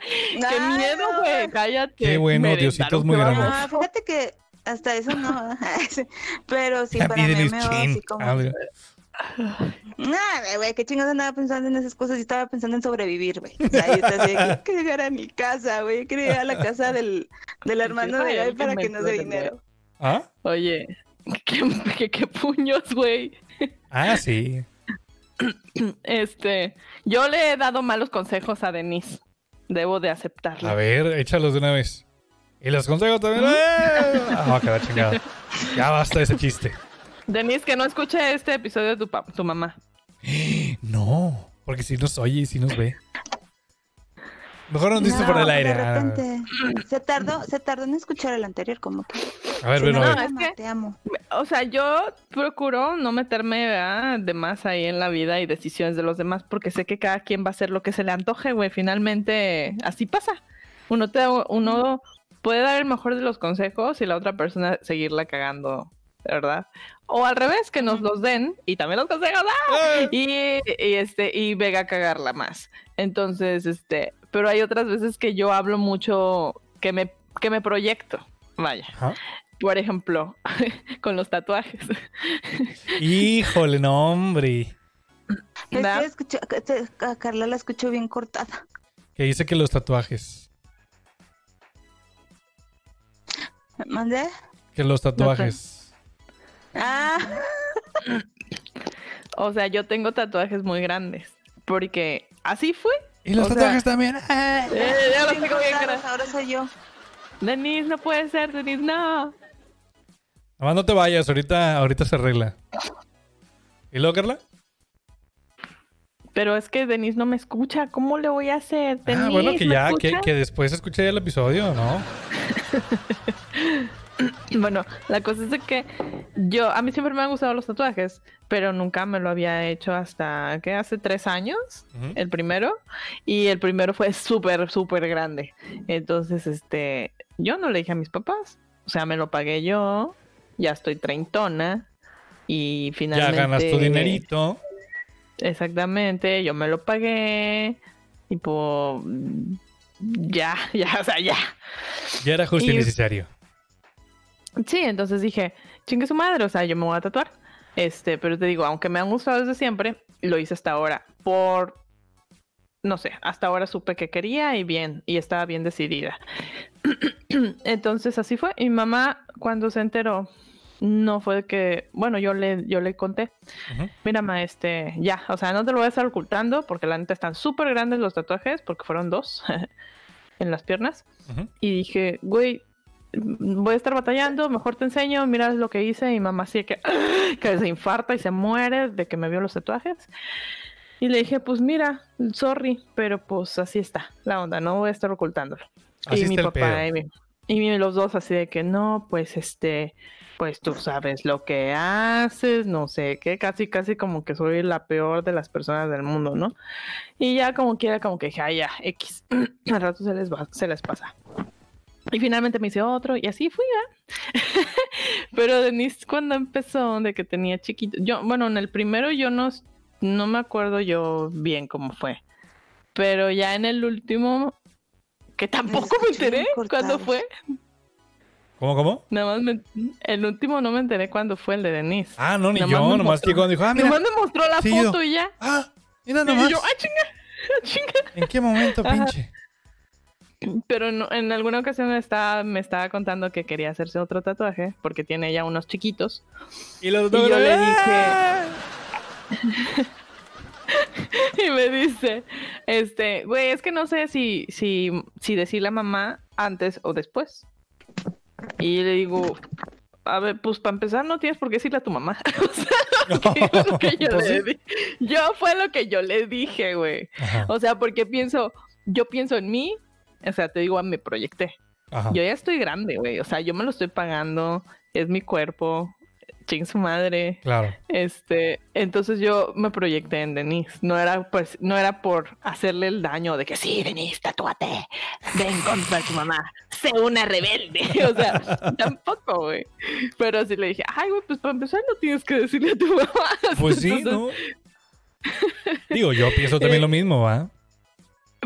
D: Qué miedo,
C: no.
D: güey. Cállate.
A: Qué bueno, Diositos
D: qué
A: muy
D: baboso.
A: grandes.
C: Ah, fíjate que hasta eso no, pero sí, para mí me así como...
A: Ah, güey.
C: Nada, güey, qué chingados andaba pensando en esas cosas y estaba pensando en sobrevivir, güey. O sea, yo así que llegar a mi casa, güey. Quería llegar a la casa del, del hermano de Gaby para que nos dé dinero.
A: ¿Ah?
D: Oye, qué, qué, qué puños, güey.
A: Ah, sí.
D: Este, yo le he dado malos consejos a Denise. Debo de aceptarlo.
A: A ver, échalos de una vez. Y los consejos también. ¡Eh! Ah, va a chingada. Ya basta ese chiste.
D: Denise, que no escuche este episodio de tu, tu mamá.
A: No, porque si nos oye y si nos ve. Mejor nos dices
C: No,
A: por el aire.
C: De repente, se tardó, se tardó en escuchar el anterior, como que.
A: A ver,
C: Sí,
A: bueno,
C: no,
A: a
D: no,
A: ver.
D: es que-
C: te amo.
D: O sea, yo procuro no meterme ¿verdad? de más ahí en la vida y decisiones de los demás porque sé que cada quien va a hacer lo que se le antoje, güey. Finalmente, así pasa. Uno, te, uno puede dar el mejor de los consejos y la otra persona seguirla cagando, ¿verdad? O al revés, que nos los den y también los consejos, ¡ah! y, y, este, y venga a cagarla más. Entonces, este, pero hay otras veces que yo hablo mucho, que me, que me proyecto, vaya. Por ejemplo, con los tatuajes.
A: Híjole, no, hombre.
C: A Carla la escucho bien cortada.
A: Que dice que los tatuajes.
C: ¿Mandé?
A: Que los tatuajes.
C: Ah,
D: O sea, yo tengo tatuajes muy grandes. Porque así fue.
A: Y los
D: O sea-
A: tatuajes también. Ah.
D: Eh, ya los tengo bien
C: ahora soy yo.
D: Denise, no puede ser, Denise, no.
A: Nada más no te vayas, ahorita, ahorita se arregla. ¿Y luego, Carla?
D: Pero es que Denise no me escucha. ¿Cómo le voy a hacer?
A: Ah,
D: Denise,
A: bueno, que
D: ¿me
A: ya, que, que después escuché el episodio, ¿no?
D: Bueno, la cosa es de que yo, a mí siempre me han gustado los tatuajes, pero nunca me lo había hecho hasta, ¿qué? Hace tres años, el primero, y el primero fue súper, súper grande. Entonces, este, yo no le dije a mis papás, o sea, me lo pagué yo, ya estoy treintona, y
A: Ya
D: finalmente...
A: ganas tu dinerito.
D: Exactamente, yo me lo pagué, tipo, ya, ya, o sea, ya.
A: Ya era justo y
D: Y-
A: necesario.
D: Sí, entonces dije, chingue su madre, o sea, yo me voy a tatuar. Este, pero te digo, aunque me han gustado desde siempre, lo hice hasta ahora por, no sé, hasta ahora supe que quería y bien, y estaba bien decidida. Entonces así fue. Y mi mamá, cuando se enteró, no fue que, bueno, yo le, yo le conté, mira, ma, este, ya, o sea, no te lo voy a estar ocultando porque la neta están súper grandes los tatuajes, porque fueron dos en las piernas. Y dije, güey, voy a estar batallando, mejor te enseño, mira lo que hice. Y mamá así que, que se infarta y se muere de que me vio los tatuajes. Y le dije, pues mira, sorry, pero pues así está la onda, no voy a estar ocultándolo.
A: Así
D: y mi papá y, mi- y los dos así de que no, pues este, pues tú sabes lo que haces, no sé qué, casi, casi como que soy la peor de las personas del mundo, ¿no? Y ya como quiera, como que dije, ay, ya, X, al rato se les va, se les pasa. Y finalmente me hice otro y así fui, ¿verdad? Pero Denise cuando empezó, de que tenía chiquito, yo, bueno, en el primero yo no, no me acuerdo yo bien cómo fue. Pero ya en el último, que tampoco me enteré cuándo fue.
A: ¿Cómo, cómo?
D: Nada más me- el último no me enteré cuándo fue el de Denise.
A: Ah, no, ni
D: Nomás
A: yo, nomás
D: mostró.
A: que cuando dijo, ah, mira,
D: Nomás me mostró la
A: Sí, yo.
D: foto y ya.
A: ah, mira
D: Y
A: nomás.
D: yo, ah, chinga, ah, chinga.
A: ¿En qué momento,
D: Ajá.
A: pinche?
D: Pero no- en alguna ocasión me estaba, me estaba contando que quería hacerse otro tatuaje porque tiene ya unos chiquitos.
A: Y los
D: Y yo le
A: ¡Ah!
D: Y me dice, este, güey, es que no sé si, si, si decirle a mamá antes o después. Y le digo, a ver, pues para empezar no tienes por qué decirle a tu mamá. o sea, que fue lo que yo,
A: Pues
D: le
A: sí.
D: di- yo fue lo que yo le dije, güey. O sea, porque pienso, yo pienso en mí, o sea, te digo, me proyecté.
A: ajá.
D: Yo ya estoy grande, güey. O sea, yo me lo estoy pagando, es mi cuerpo, ching su madre.
A: Claro.
D: Este, entonces yo me proyecté en Denise. No era pues, no era por hacerle el daño de que sí, Denise, tatúate, ven contra tu mamá, sé una rebelde. O sea, tampoco, güey. Pero sí le dije, ay, güey, pues para empezar no tienes que decirle a tu mamá.
A: Pues sí,
D: Entonces,
A: ¿no? Digo, yo pienso también
D: Eh,
A: lo mismo, ¿va?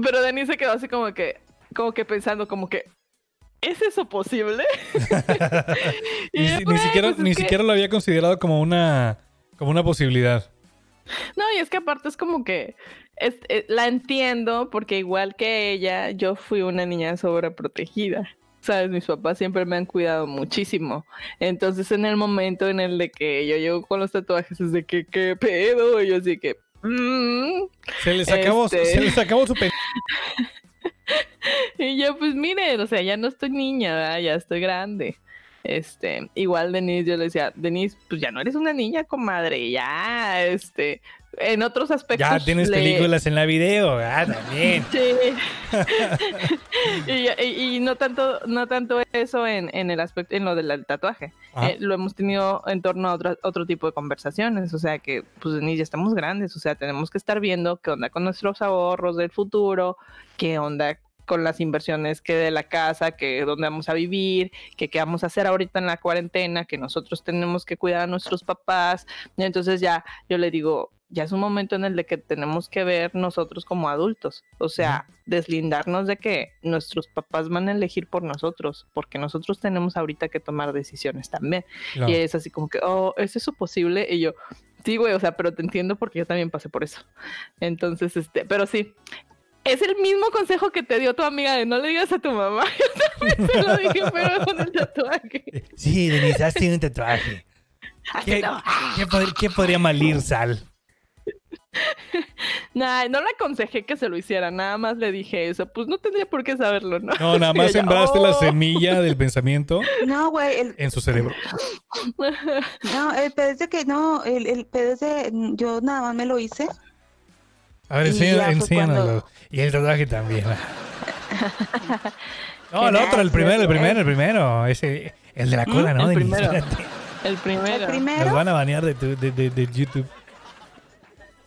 D: Pero Denise se quedó así como que, como que pensando, como que, ¿es eso posible? Y
A: Ni,
D: yo,
A: ni
D: "Güey,
A: siquiera,
D: pues es
A: ni
D: que-
A: siquiera lo había considerado como una, como una posibilidad.
D: No, y es que aparte es como que es- eh, la entiendo porque igual que ella, yo fui una niña sobreprotegida. Sabes, mis papás siempre me han cuidado muchísimo. Entonces, en el momento en el de que yo llego con los tatuajes, es de que, ¿qué pedo? Y yo así que, "Mm".
A: Se les acabó,
D: Este.
A: se les acabó su pen...
D: Y yo, pues miren, o sea, ya no estoy niña, ¿verdad? ya estoy grande. Este, igual Denise, yo le decía, Denise, pues ya no eres una niña, comadre, ya, este, en otros aspectos.
A: Ya tienes
D: le-
A: películas en la video, ah, también.
D: Sí. y, y- y no tanto, no tanto eso en, en el aspecto, en lo del tatuaje. Eh, lo hemos tenido en torno a otro, otro tipo de conversaciones. O sea que, pues, Denise, ya estamos grandes. O sea, tenemos que estar viendo qué onda con nuestros ahorros del futuro, qué onda con las inversiones que de la casa, que dónde vamos a vivir, que qué vamos a hacer ahorita en la cuarentena, que nosotros tenemos que cuidar a nuestros papás. Y entonces ya yo le digo, ya es un momento en el de que tenemos que ver nosotros como adultos, o sea, deslindarnos de que nuestros papás van a elegir por nosotros, porque nosotros tenemos ahorita que tomar decisiones también.
A: Claro.
D: Y es así como que, oh, ¿es eso posible? Y yo, sí, güey, o sea, pero te entiendo porque yo también pasé por eso. Entonces, este, pero sí. Es el mismo consejo que te dio tu amiga de no le digas a tu mamá. Yo también se lo dije, pero con el tatuaje.
A: Sí, Denise, hazte un tatuaje. ¿Qué,
D: no.
A: qué pod- qué podría malir, Sal?
D: Nah, no le aconsejé que se lo hiciera, nada más le dije eso. Pues no tendría por qué saberlo, ¿no?
A: No, nada más
D: ella,
A: sembraste la
D: "Oh".
A: semilla del pensamiento
C: No, güey, el,
A: en su cerebro.
C: no, el pedo es de que no, el, el pedo es de, yo nada más me lo hice.
A: A ver, enséñanoslo.
C: cuando-
A: Y el tatuaje también. No, el otro, el primero, el primero, el primero. Ese, el de la cola, ¿no?
D: El primero. El primero.
C: El
A: Nos van a banear de, tu- de, de- de YouTube.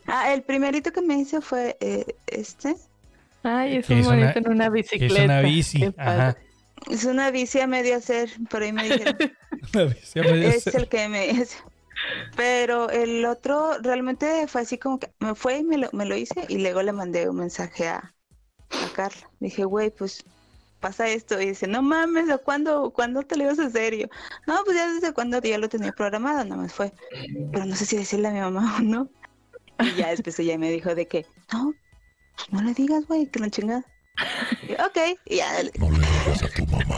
C: Ah, el primerito que me hice fue eh, este.
D: Ay, es
A: Que
D: un
A: es una-
D: bonito en una bicicleta.
A: es una bici. Ajá.
C: Es una bici a medio hacer, por ahí me dijeron.
A: Una bici a medio
C: es
A: hacer.
C: el que me hice. Pero el otro realmente fue así como que me fue y me lo, me lo hice y luego le mandé un mensaje a, a Carla. Dije, güey, pues pasa esto. Y dice, no mames, ¿o ¿cuándo, ¿cuándo te lo ibas a hacer? Y yo, no, pues ya desde cuando ya lo tenía programado, nada más fue. Pero no sé si decirle a mi mamá o no. Y ya después ella me dijo de que, no, pues no le digas, güey, que la chingada. Y ok, y ya.
G: No le digas a tu mamá.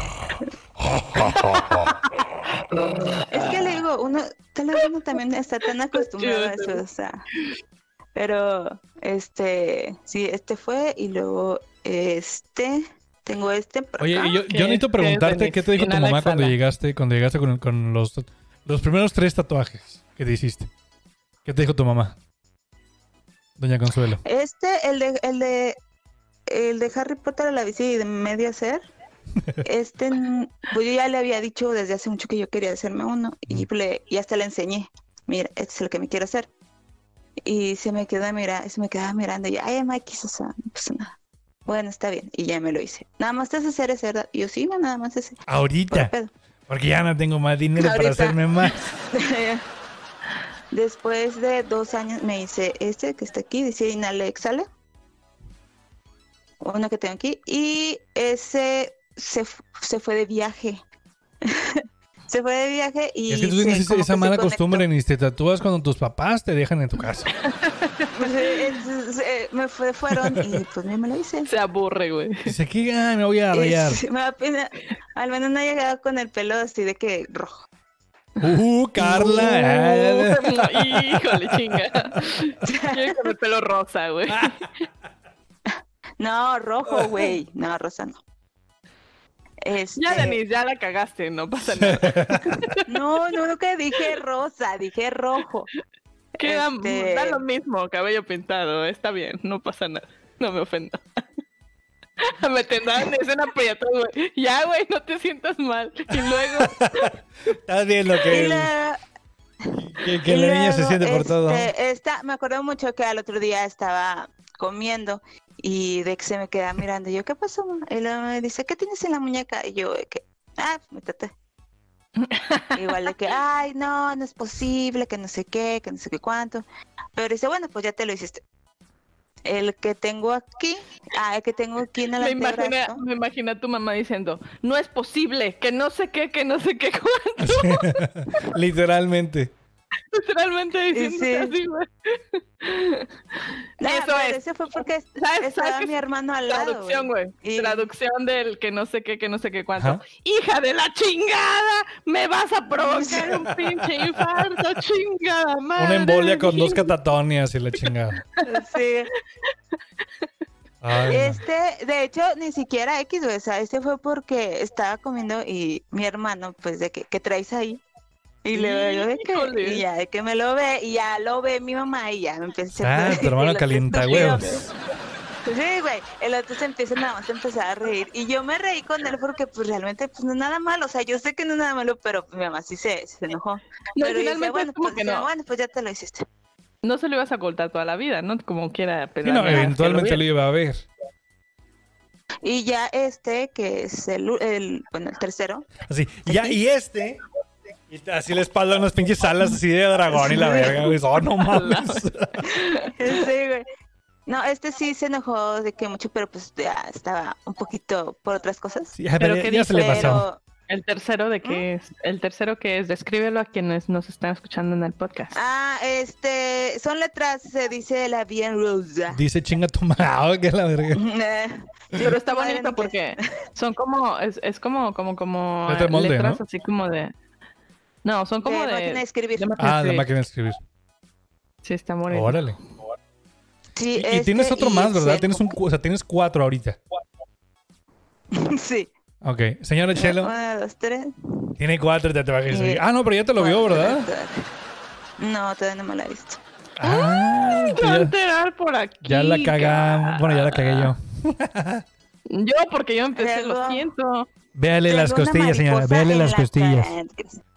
C: Es que le digo, uno, tal vez uno también está tan acostumbrado a eso, o sea. Pero, este, sí, este fue y luego este, tengo este por
A: Oye,
C: acá.
A: yo,
D: ¿Qué-
A: yo necesito preguntarte qué te dijo tu mamá cuando llegaste, cuando llegaste con, con los, los primeros tres tatuajes que te hiciste. ¿Qué te dijo tu mamá? Doña Consuelo.
C: Este, el de, el de, el de Harry Potter a la bici de medio hacer. Este, pues yo ya le había dicho desde hace mucho que yo quería hacerme uno y, le, y hasta le enseñé. Mira, este es el que me quiero hacer. Y se me quedó mira, se me quedaba mirando y ay, Mike, o sea, no pasa nada. Bueno, está bien. Y ya me lo hice. Nada más te haces hacer ese, ¿verdad? Y yo sí, no, nada más ese.
A: Ahorita. Porque ya no tengo más dinero para hacerme más.
C: Después de dos años me hice este que está aquí, dice inhale, exhale. Uno que tengo aquí. Y ese se, se fue de viaje. se fue de viaje y.
A: es que tú tienes esa-
C: que
A: mala costumbre ni te tatúas cuando tus papás te dejan en tu casa.
C: Pues, eh, eh, me fue, fueron y pues me lo hice.
D: Se aburre, güey.
A: Dice aquí, ay, me voy a rayar.
C: Y me da pena. Al menos no he llegado con el pelo así de que rojo.
A: Uh, Carla.
D: Uh, híjole, chinga. Yo con el pelo rosa, güey.
C: No, rojo, güey. No, rosa no. Este,
D: Ya, Denise, ya la cagaste, no pasa nada.
C: No, no, no que dije rosa, dije rojo.
D: Queda,
C: Este-
D: da lo mismo, cabello pintado, está bien, no pasa nada. No me ofendo. me tendrán en escena aprieto, güey. Ya, güey, no te sientas mal. Y luego,
C: Y
A: que,
C: la-
A: que, que
C: y
A: la niña se siente por todo.
C: este, esta- me acuerdo mucho que al otro día estaba comiendo y de que se me queda mirando. Y yo, ¿qué pasó? mamá?" Y luego me dice, ¿qué tienes en la muñeca? Y yo, que, ah, pues tatué. Igual de que, ay, no, no es posible, que no sé qué, que no sé qué cuánto. Pero dice, bueno, pues ya te lo hiciste. El que tengo aquí, ah, el que tengo aquí en el
D: me me imaginé a tu mamá diciendo, no es posible, que no sé qué, que no sé qué, cuánto.
A: Literalmente.
D: Literalmente diciendo
C: Sí.
D: así, güey. Eso es.
C: Ese fue porque
D: ¿Sabes-
C: estaba
D: sabes
C: mi hermano al lado.
D: Traducción, güey.
C: Y-
D: Traducción del que no sé qué, que no sé qué cuánto. Hija de la chingada, me vas a provocar un pinche infarto, chingada madre.
A: Una embolia con dos catatonias y la chingada.
C: Sí.
A: Ay, no.
C: Este, de hecho, ni siquiera X, güey. O sea, este fue porque estaba comiendo y mi hermano, pues, de que, ¿qué traes ahí? Y le digo de que, y ya, de que me lo ve, y ya lo ve mi mamá, y ya me empecé
A: Ah, tu hermano calienta huevos.
C: Sí, güey, el otro se empieza nada más a empezar a reír. Y yo me reí con él porque, pues, realmente, pues, no es nada malo. O sea, yo sé que no es nada malo, pero mi mamá sí se, se enojó.
D: No,
C: pero decía, bueno,
D: es como
C: pues,
D: no.
C: bueno, pues ya te lo hiciste.
D: No se lo ibas a ocultar toda la vida, ¿no? Como quiera. Pero
A: Sí, no, eventualmente
D: lo
A: lo iba a ver.
C: Y ya este, que es el, el bueno, el tercero,
A: Así, ya, y este. Y así la espalda, unas pinches alas así de dragón y la verga, güey. Oh, no mames.
C: Sí, güey. No, este sí se enojó de que mucho, pero pues ya estaba un poquito por otras cosas.
A: Sí,
D: Pero ¿qué
A: ya se le
C: Pero
A: pasó.
D: El tercero de qué es? El tercero que es, descríbelo a quienes nos están escuchando en el podcast.
C: Ah, este, son letras, se dice la bien rosa.
A: Dice chinga tu madre, que la verga.
D: Pero está bonito porque son como, es, es como, como, como letras así como de. No, son como
C: de
D: de.
C: máquina de escribir.
D: de máquina
A: Ah,
D: de
A: máquina de escribir.
D: Sí, está bonito.
A: Órale.
C: Sí,
A: Y, y tienes otro
C: y
A: más, ¿verdad? Tienes un, o sea, tienes cuatro ahorita.
C: Sí.
A: Ok. Señora Chelo,
C: Una, dos, tres.
A: tiene cuatro tatuajes.
C: Eh,
A: Ah, no, pero ya te lo vio, ¿verdad?
C: No, todavía no me la he visto.
A: Ah,
D: Se va a
A: ya,
D: enterar por aquí.
A: ya la cagamos. Bueno, ya la cagué yo.
D: Yo, porque yo empecé, lo siento.
A: Véale las costillas, señora. Véale las
C: la
A: costillas.
C: cara.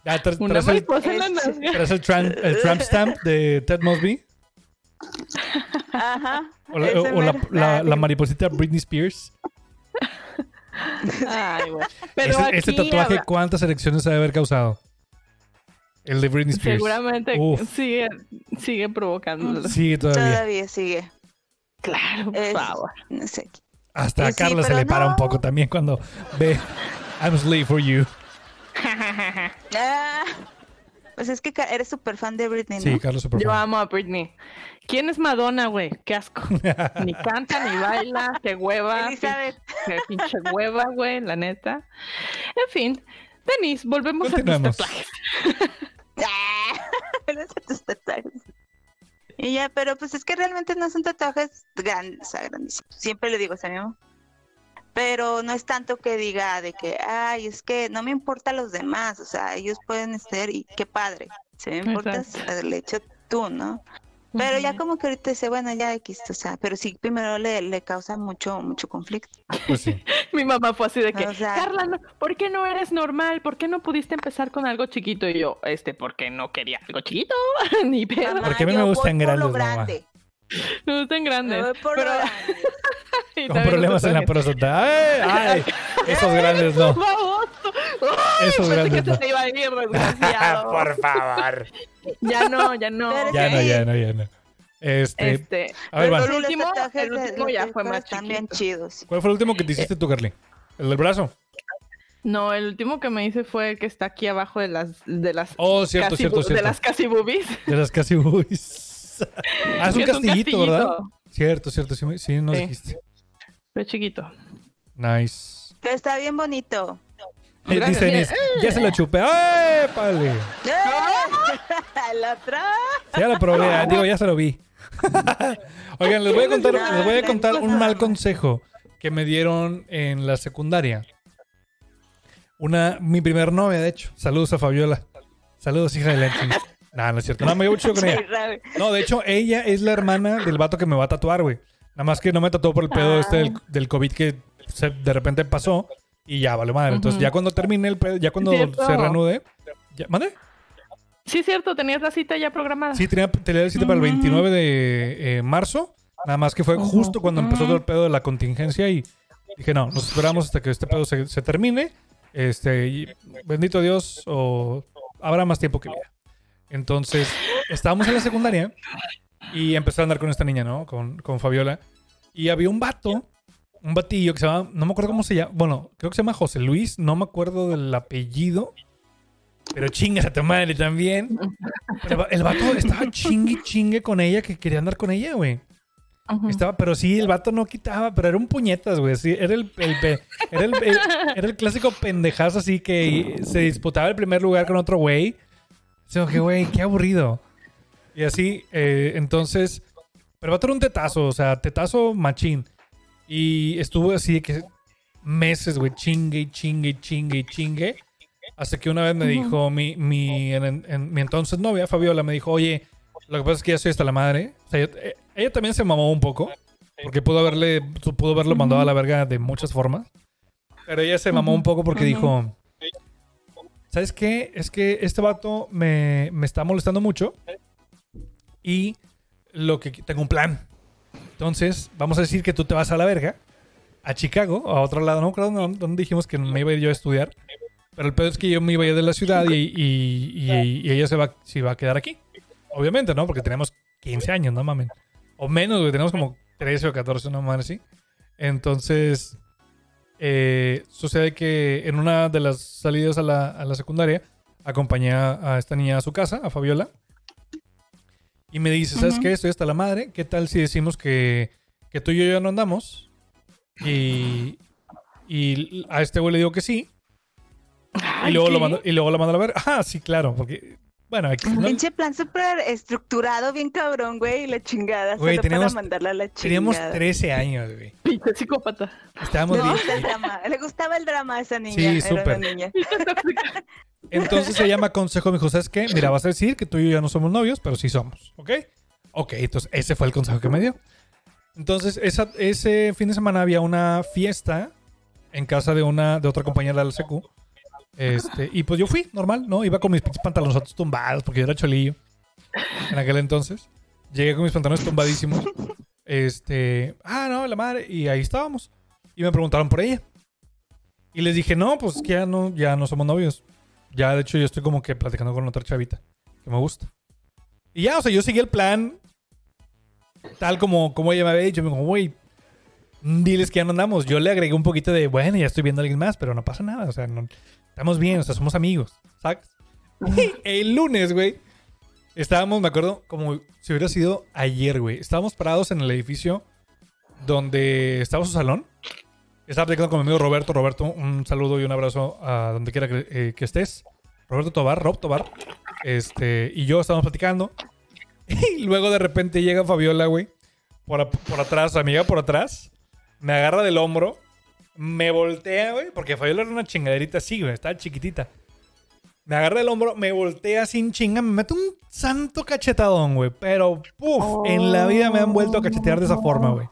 A: Ah, tra-
D: Una
A: traes el, traes el, tram- el tramp stamp de Ted Mosby.
C: Ajá.
A: O la,
C: ese
A: o la-
C: mero.
A: la- la mariposita Britney Spears.
D: Ay, güey. Pero
A: Ese-
D: aquí
A: este tatuaje,
D: habla-
A: ¿cuántas elecciones debe haber causado? El de Britney Spears.
D: seguramente
A: Uf.
D: sigue, sigue provocándolo.
A: Sigue todavía.
C: Todavía sigue.
D: Claro, por
C: Es-
D: favor.
C: No sé.
A: Hasta a
C: Sí,
A: Carla se le para un poco también cuando ve I'm Slave for You.
C: Ah, pues es que eres súper fan de Britney, ¿no?
A: Sí, Carlos super
D: Yo
A: fan.
D: amo a Britney. ¿Quién es Madonna, güey? Qué asco. Ni canta, ni baila, qué hueva.
C: Elizabeth.
D: Qué pinche hueva, güey, la neta. En fin, Denise, volvemos a tus tatuajes.
C: Ah, de tus tatuajes. Y ya, pero pues es que realmente no son tatuajes grandes, o sea, grandísimos. Siempre le digo a mi mamá. Pero no es tanto que diga de que, ay, es que no me importa los demás, o sea, ellos pueden ser y qué padre. Si me importas, el hecho tú, ¿no? Pero ya como que ahorita dice, bueno, ya X, o sea, pero sí primero le, le causa mucho, mucho conflicto.
A: Pues sí.
D: Mi mamá fue así de que,
C: O sea-
D: Carla, no- ¿por qué no eres normal? ¿Por qué no pudiste empezar con algo chiquito? Y yo, este, porque no quería algo chiquito, ni pedo.
C: Mamá,
A: Porque a mí me
C: voy
A: gustan
C: por
A: grandes,
C: lo
A: mamá.
D: Me gustan
C: Me
D: grandes.
C: voy por
D: pero-
A: Con
D: también
A: problemas en la próstata. ¡Ay! ay, Esos grandes no.
D: Ay,
A: Esos
D: pensé
A: grandes
D: que
A: no.
D: se te iba a ir, desgraciado.
F: Por favor.
D: Ya no, ya no.
A: Ya no, ya no, ya no. Este,
D: Este,
A: a ver,
D: el último- el último ya fue más
C: están bien
D: chiquito.
C: chidos.
A: ¿cuál fue el último que te hiciste tú, Carly? ¿El del brazo?
D: no, el último que me hice fue el que está aquí abajo de las de las
A: Oh, cierto,
D: casi
A: cierto, cierto.
D: de las casi boobies.
A: De las casi boys. ah, es un castillito, ¿verdad?
D: castillito.
A: Cierto, cierto, sí, sí nos
D: Sí.
A: dijiste.
D: Fue chiquito.
A: Nice.
C: Pero está bien bonito.
A: Eh,
D: Gracias.
A: dice Denise, ya se lo chupé. ¡Ay, pale!
C: El otro.
A: Ya lo probé, ah, digo, ya se lo vi. Oigan, les voy a contar, les voy a contar un mal consejo que me dieron en la secundaria. Una, mi primer novia, de hecho. Saludos a Fabiola. Saludos, hija de Lenchis. No, no es cierto. No, me llevo chido con ella. No, de hecho, ella es la hermana del vato que me va a tatuar, güey. Nada más que no me tatuó por el pedo
D: Ah.
A: este del, del COVID que se- de repente pasó y ya vale madre. Entonces, ya cuando termine el pedo, ya cuando se reanude. Ya, ¿Mande?
D: Sí, cierto, tenías la cita ya programada.
A: Sí, tenía, tenía la cita para el 29 de eh, marzo. Nada más que fue justo cuando empezó todo el pedo de la contingencia y dije, no, nos esperamos hasta que este pedo se, se termine. Este, y bendito Dios, o habrá más tiempo que vida. Entonces, estábamos en la secundaria y empecé a andar con esta niña, ¿no? Con, con Fabiola. Y había un vato, un batillo que se llama, no me acuerdo cómo se llama, bueno, creo que se llama José Luis, no me acuerdo del apellido. Pero chingas a tu madre también. Pero el vato estaba chingue chingue con ella que quería andar con ella, güey.
D: Ujú.
A: Estaba, pero sí, el vato no quitaba, pero era un puñetas, güey. Sí, era el, el pe- era el, el- era el clásico pendejazo así que se disputaba el primer lugar con otro güey. Como que, güey, qué aburrido. Y así, eh, entonces, pero el vato era un tetazo, o sea, tetazo machín. Y estuvo así de que meses, güey, chingue, y chingue, y chingue, y chingue. Hasta que una vez me dijo mi, mi, en- en- mi entonces novia, Fabiola, me dijo, oye, lo que pasa es que ya soy hasta la madre. O sea, yo- eh, ella también se mamó un poco. Porque pudo haberle, pudo haberlo mandado a la verga de muchas formas. Pero ella se mamó un poco porque dijo, ¿sabes qué? Es que este vato me, me está molestando mucho. Y lo que tengo un plan. Entonces, vamos a decir que tú te vas a la verga. A Chicago, a otro lado. No creo dónde dónde dijimos que me iba a ir yo a estudiar. Pero el pedo es que yo me iba a ir de la ciudad y, y- y- y ella se va, se iba a quedar aquí. Obviamente, ¿no? Porque tenemos 15 años, no mames. O menos, güey. Tenemos como 13 o 14, no mames, así. Entonces, eh, sucede que en una de las salidas a la, a la secundaria, acompañé a, esta niña a su casa, a Fabiola. Y me dice, ¿sabes
D: Ujú.
A: qué? Estoy hasta la madre. ¿Qué tal si decimos que, que tú y yo ya no andamos? Y, y a este güey le digo que sí. Y luego, lo mando, y luego lo mando a ver. Ah, sí, claro. Porque, bueno, aquí, ¿no?
C: Pinche plan súper estructurado, bien cabrón, güey, y la chingada.
A: Güey,
C: solo
A: teníamos-
C: para mandarla a la chingada.
A: teníamos 13 años, güey.
D: Pinche psicópata.
A: Estábamos
C: Le
A: bien.
C: drama, le gustaba el drama a esa niña.
A: Sí, súper. Entonces ella me aconsejó, me dijo, ¿sabes qué? Mira, vas a decir que tú y yo ya no somos novios, pero sí somos, ¿ok? Ok, entonces ese fue el consejo que me dio. Entonces esa- ese fin de semana había una fiesta en casa de una de otra compañera del CQ. Este, y pues yo fui, normal, ¿no? Iba con mis pantalones tumbados porque yo era cholillo en aquel entonces. Llegué con mis pantalones tumbadísimos. Este, ah, no, la madre. Y ahí estábamos. Y me preguntaron por ella. Y les dije, no, pues que ya no, ya no somos novios. Ya, de hecho, yo estoy como que platicando con otra chavita que me gusta. Y ya, o sea, yo seguí el plan tal como, como ella me había dicho. Me dijo, güey, diles que ya no andamos. Yo le agregué un poquito de, bueno, ya estoy viendo a alguien más, pero no pasa nada. O sea, no, estamos bien, o sea, somos amigos. ¿Sabes? Y el lunes, güey, estábamos, me acuerdo, como si hubiera sido ayer, güey. Estábamos parados en el edificio donde estaba su salón. Estaba platicando con mi amigo Roberto. Roberto, un saludo y un abrazo a donde quiera que, eh, que estés. Roberto Tobar, Rob Tobar. Este, y yo estábamos platicando. Y luego de repente llega Fabiola, güey. Por, por atrás, amiga, por atrás. Me agarra del hombro. Me voltea, güey. Porque Fabiola era una chingaderita así, güey. Estaba chiquitita. Me agarra del hombro, me voltea sin chinga, me mete un santo cachetadón, güey. Pero, puf, en la vida me han vuelto a cachetear de esa forma, güey.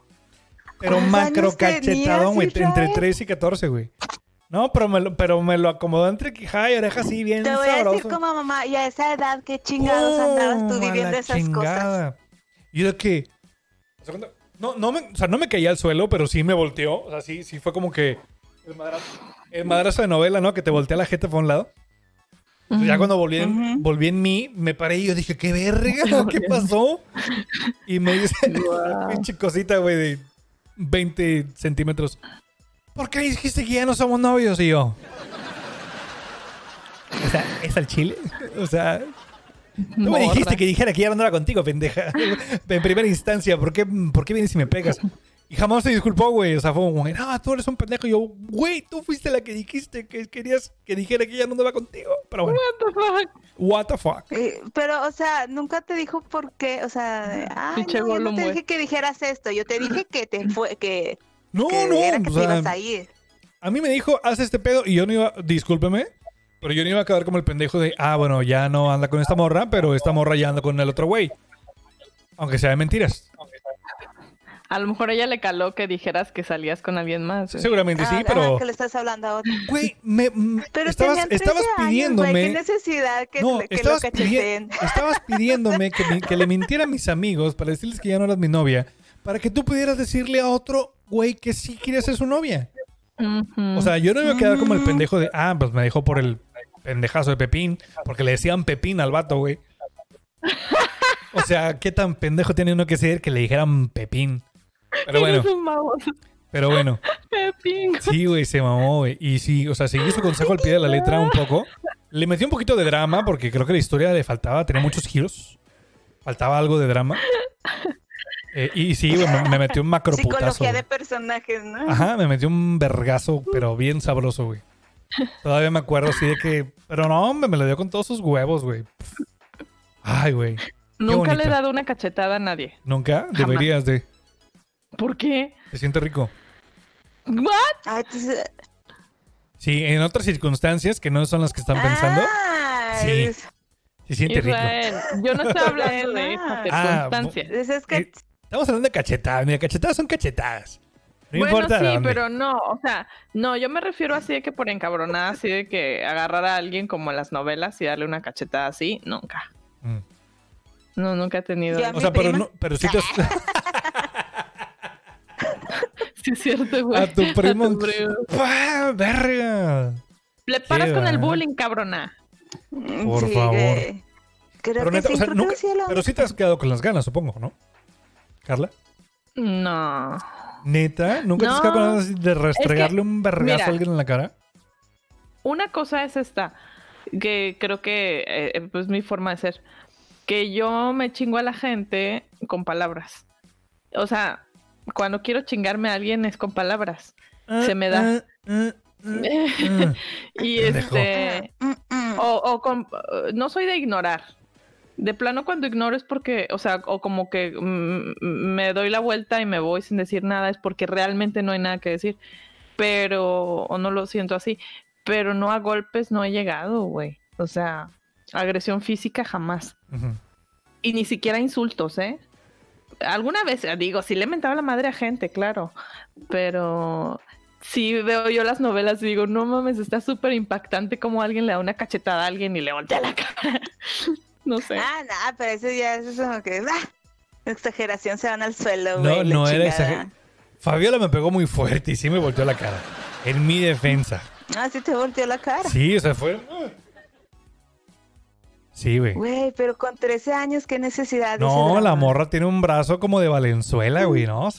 A: Pero
C: ¿Cuántos
A: macro cachetadón, güey. Entre 13 y 14, güey. No, pero me, lo, pero me lo acomodó entre quijada y oreja así, bien
C: Te voy a decir como mamá, y a esa edad, qué chingados andabas tú viviendo esas cosas.
A: chingada. Y yo de que. No, no me, o sea, no me caía al suelo, pero sí me volteó. O sea, sí, sí fue como que. El madrazo, el madrazo de novela, ¿no? Que te voltea la gente para un lado. Ya cuando volví en, volví en mí, me paré y yo dije, ¿qué verga? ¿Qué pasó? Y me dice,
D: Guau.
A: pinche cosita, güey, de 20 centímetros. ¿Por qué dijiste que ya no somos novios? Y yo. O sea, ¿es al chile? O sea, Tú me dijiste que dijera que ya no andaba contigo, pendeja. En primera instancia, ¿por qué, ¿por qué vienes y me pegas? Y jamás se disculpó, güey. O sea, fue como, no, tú eres un pendejo. Y yo, güey, tú fuiste la que dijiste que querías que dijera que ya no andaba contigo. Pero bueno,
D: What the fuck?
A: what the fuck.
C: Eh, Pero, o sea, nunca te dijo por qué, o sea, ay, no, yo no te
D: güey.
C: dije que dijeras esto, yo te dije que te fue, que,
A: No,
C: que
A: no.
C: era que
A: o
C: te
A: sea,
C: ibas a ir.
A: a mí me dijo, haz este pedo. Y yo no iba, discúlpeme, pero yo no iba a quedar como el pendejo de, ah, bueno, ya no anda con esta morra, pero esta morra ya anda con el otro güey. Aunque sea de mentiras.
D: A lo mejor ella le caló que dijeras que salías con alguien más. güey.
A: Seguramente
C: Ah,
A: sí,
C: ajá,
A: pero.
C: que le estás hablando a otro.
A: Güey, me,
C: Pero
A: estabas,
C: tenían 13
A: estabas
C: años,
A: pidiéndome.
C: güey, qué necesidad que,
A: no,
C: que lo
A: estabas,
C: cacheteen.
A: pidi- estabas pidiéndome que, mi- que le mintiera a mis amigos para decirles que ya no eras mi novia, para que tú pudieras decirle a otro güey que sí quería ser su novia. O sea, yo no iba a quedar como el
C: Mm.
A: pendejo de, ah, pues me dejó por el pendejazo de Pepín, porque le decían Pepín al vato, güey. O sea, qué tan pendejo tiene uno que ser que le dijeran Pepín. Pero bueno, pero bueno.
D: Pepín.
A: Sí, güey, se mamó, güey. Y sí, o sea, seguí su consejo al pie de la letra un poco. Le metí un poquito de drama porque creo que la historia le faltaba, tenía muchos giros. Faltaba algo de drama. Eh, y sí, güey, me, me metió un macro putazo.
C: Psicología de personajes, ¿no?
A: Ajá, me metió un vergazo, pero bien sabroso, güey. Todavía me acuerdo así de que. Pero no, hombre, me lo dio con todos sus huevos, güey. Ay, güey.
D: Nunca le he dado una cachetada a nadie.
A: Nunca deberías de.
D: ¿Por qué?
A: Se siente rico.
D: ¿What?
C: Ay, entonces-
A: Sí, en otras circunstancias que no son las que están pensando,
C: Ah,
A: Sí.
C: es-
A: se siente rico.
D: Israel, yo no estoy hablando de esas
A: Ah,
D: circunstancias.
C: es- es que
A: Eh, Estamos hablando de cachetadas. Mira, cachetadas son cachetadas. No
D: bueno,
A: importa
D: sí,
A: dónde.
D: pero no, o sea, no, yo me refiero así de que por encabronada, así de que agarrar a alguien como en las novelas y darle una cachetada así, nunca.
A: Mm.
D: No, nunca he tenido.
A: O sea, pero, no, pero sí te has-
D: Sí, es cierto, güey.
A: a tu primo.
D: A tu primo.
A: ¡Ah, verga!
D: Le paras con el bullying, cabrona.
A: Por
C: Sí,
A: favor.
C: que- Creo
A: Pero,
C: que
A: neta,
C: sí,
A: o sea,
C: creo que
A: nunca-
C: sí lo-
A: pero sí te has quedado con las ganas, supongo, ¿no? Carla.
D: No.
A: Neta, nunca te has
D: No.
A: quedado con ganas así de restregarle un vergazo
D: mira.
A: a alguien en la cara.
D: Una cosa es esta, que creo que eh, eh, pues mi forma de ser, que yo me chingo a la gente con palabras. O sea, cuando quiero chingarme a alguien es con palabras. Se me da.
A: Ah, ah, ah, ah.
D: y este, o, o con- no soy de ignorar. De plano cuando ignoro es porque, o sea, o como que mm, me doy la vuelta y me voy sin decir nada, es porque realmente no hay nada que decir. Pero, o no lo siento así. Pero no a golpes no he llegado, güey. O sea, agresión física jamás. Y ni siquiera insultos, ¿eh? Alguna vez, eh, digo, sí le he mentado la madre a gente, claro. Pero sí veo yo las novelas y digo, no mames, está súper impactante como alguien le da una cachetada a alguien y le voltea la cara. No sé.
C: Ah, no, pero eso ya es como que. ah, exageración, se van al suelo,
A: No,
C: güey. la
A: no era
C: chingada.
A: exager- Fabiola me pegó muy fuerte y sí me volteó la cara. En mi defensa.
C: Ah, sí te volteó la cara.
A: Sí, o sea, fue. Sí, güey.
C: Güey, pero con 13 años, ¿qué necesidad de
A: No, la morra tiene un brazo como de Valenzuela, güey, ¿no?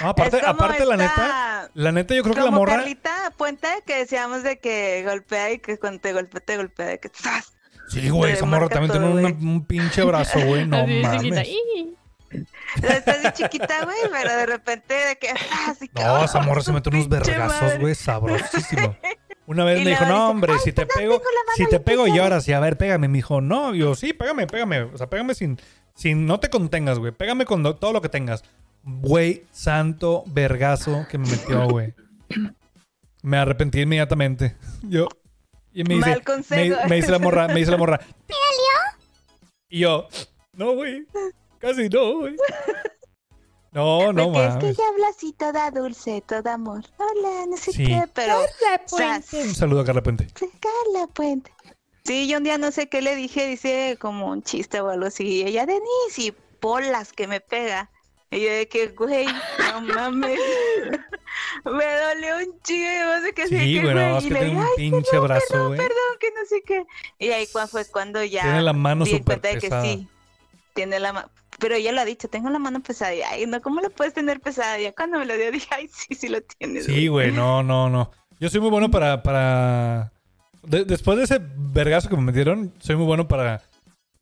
A: No, aparte, aparte la neta, la neta yo creo que la
C: como
A: morra...
C: Carlita Puente que decíamos de que golpea y que cuando te golpea, te golpea, que ¡zas!
A: Sí, güey, esa morra también tiene una- un pinche brazo, güey, no
D: Así de chiquita.
A: mames.
D: ¡Ih!
C: Estás bien chiquita, güey, pero de repente de que y que,
A: No,
C: ¡oh,
A: esa morra se
C: su
A: mete unos
C: pinche
A: vergazos,
C: madre!
A: güey, sabrosísimo. Una vez
C: Y
A: me dijo,
C: luego
A: no,
C: dice,
A: hombre,
C: "Ay,
A: si te pego,
C: tengo la mano
A: si te pego y
C: pesada".
A: ahora sí, a ver, pégame. Me dijo, no, yo, sí, pégame, pégame. O sea, pégame sin, sin, no te contengas, güey. Pégame con lo- todo lo que tengas. Güey, santo vergazo que me metió, güey. Me arrepentí inmediatamente. Yo, y me dice,
C: Mal consejo.
A: me, me dice la morra, me dice la morra. Y yo, no, güey, casi no, güey. No, no,
C: Porque es que
A: mames.
C: ella habla así toda dulce, toda amor. Hola, no sé
A: Sí.
C: qué, pero ¡zas!
A: Un saludo a Carla Puente.
C: Carla Puente. Sí, yo un día no sé qué le dije, dice como un chiste o algo así. Y ella, Denise, y bolas que me pega. Y yo de que, güey, no mames. me dolió un chingo, y no sé qué
A: Sí,
C: sé qué,
A: güey, es
C: Y
A: que
C: le dije,
A: un
C: "Ay,
A: pinche
C: perdón,
A: brazo,
C: perdón, perdón, que no sé qué. Y ahí fue cuando ya
A: Tiene la mano
C: di
A: súper
C: cuenta de que
A: pesada.
C: sí. Tiene la mano. Pero ella lo ha dicho, tengo la mano pesada. Y, ay, no, ¿cómo lo puedes tener pesada? Ya cuando me lo dio, dije, ay, sí, sí lo tienes.
A: Sí, güey, no, no, no. Yo soy muy bueno para. para... de- después de ese vergazo que me metieron, soy muy bueno para.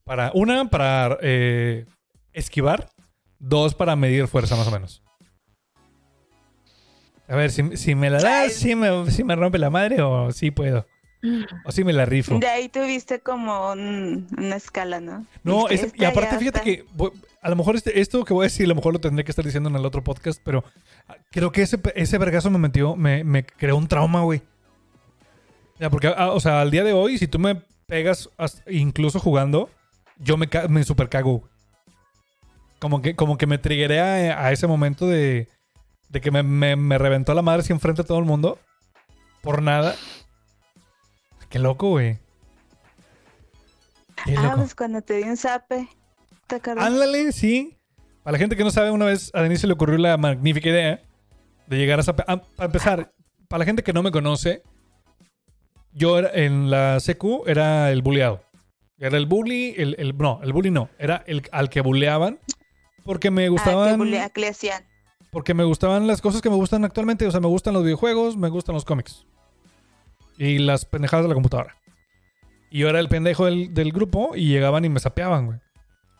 A: para una, para eh, esquivar. Dos, para medir fuerza, más o menos. A ver, si, si me la das, si me, si me rompe la madre o sí puedo. O si me la rifo.
C: De ahí tuviste como un- una escala, ¿no?
A: No, y
C: "Esta
A: aparte fíjate
C: está".
A: que a lo mejor este- esto que voy a decir, a lo mejor lo tendré que estar diciendo en el otro podcast, pero ah, creo que ese, ese vergazo me metió, me, me creó un trauma, güey. Ya, porque, ah, o sea, al día de hoy, si tú me pegas, incluso jugando, yo me, me super cago. Como que, como que me triggeré a, a ese momento de, de que me, me, me reventó la madre así enfrente de todo el mundo. Por nada. Qué loco, güey. Qué
C: Ah, pues cuando te di un zape.
A: Ándale, sí. Para la gente que no sabe, una vez a Denise se le ocurrió la magnífica idea de llegar a Zape- ah, para empezar, para la gente que no me conoce, yo era, en la CQ era el bulleado. Era el bully, el, el- no, el bully no, era el al que bulleaban porque me
C: Ah,
A: gustaban
C: le hacían.
A: porque me gustaban las cosas que me gustan actualmente, o sea, me gustan los videojuegos, me gustan los cómics. Y las pendejadas de la computadora. Y yo era el pendejo del, del grupo y llegaban y me sapeaban, güey.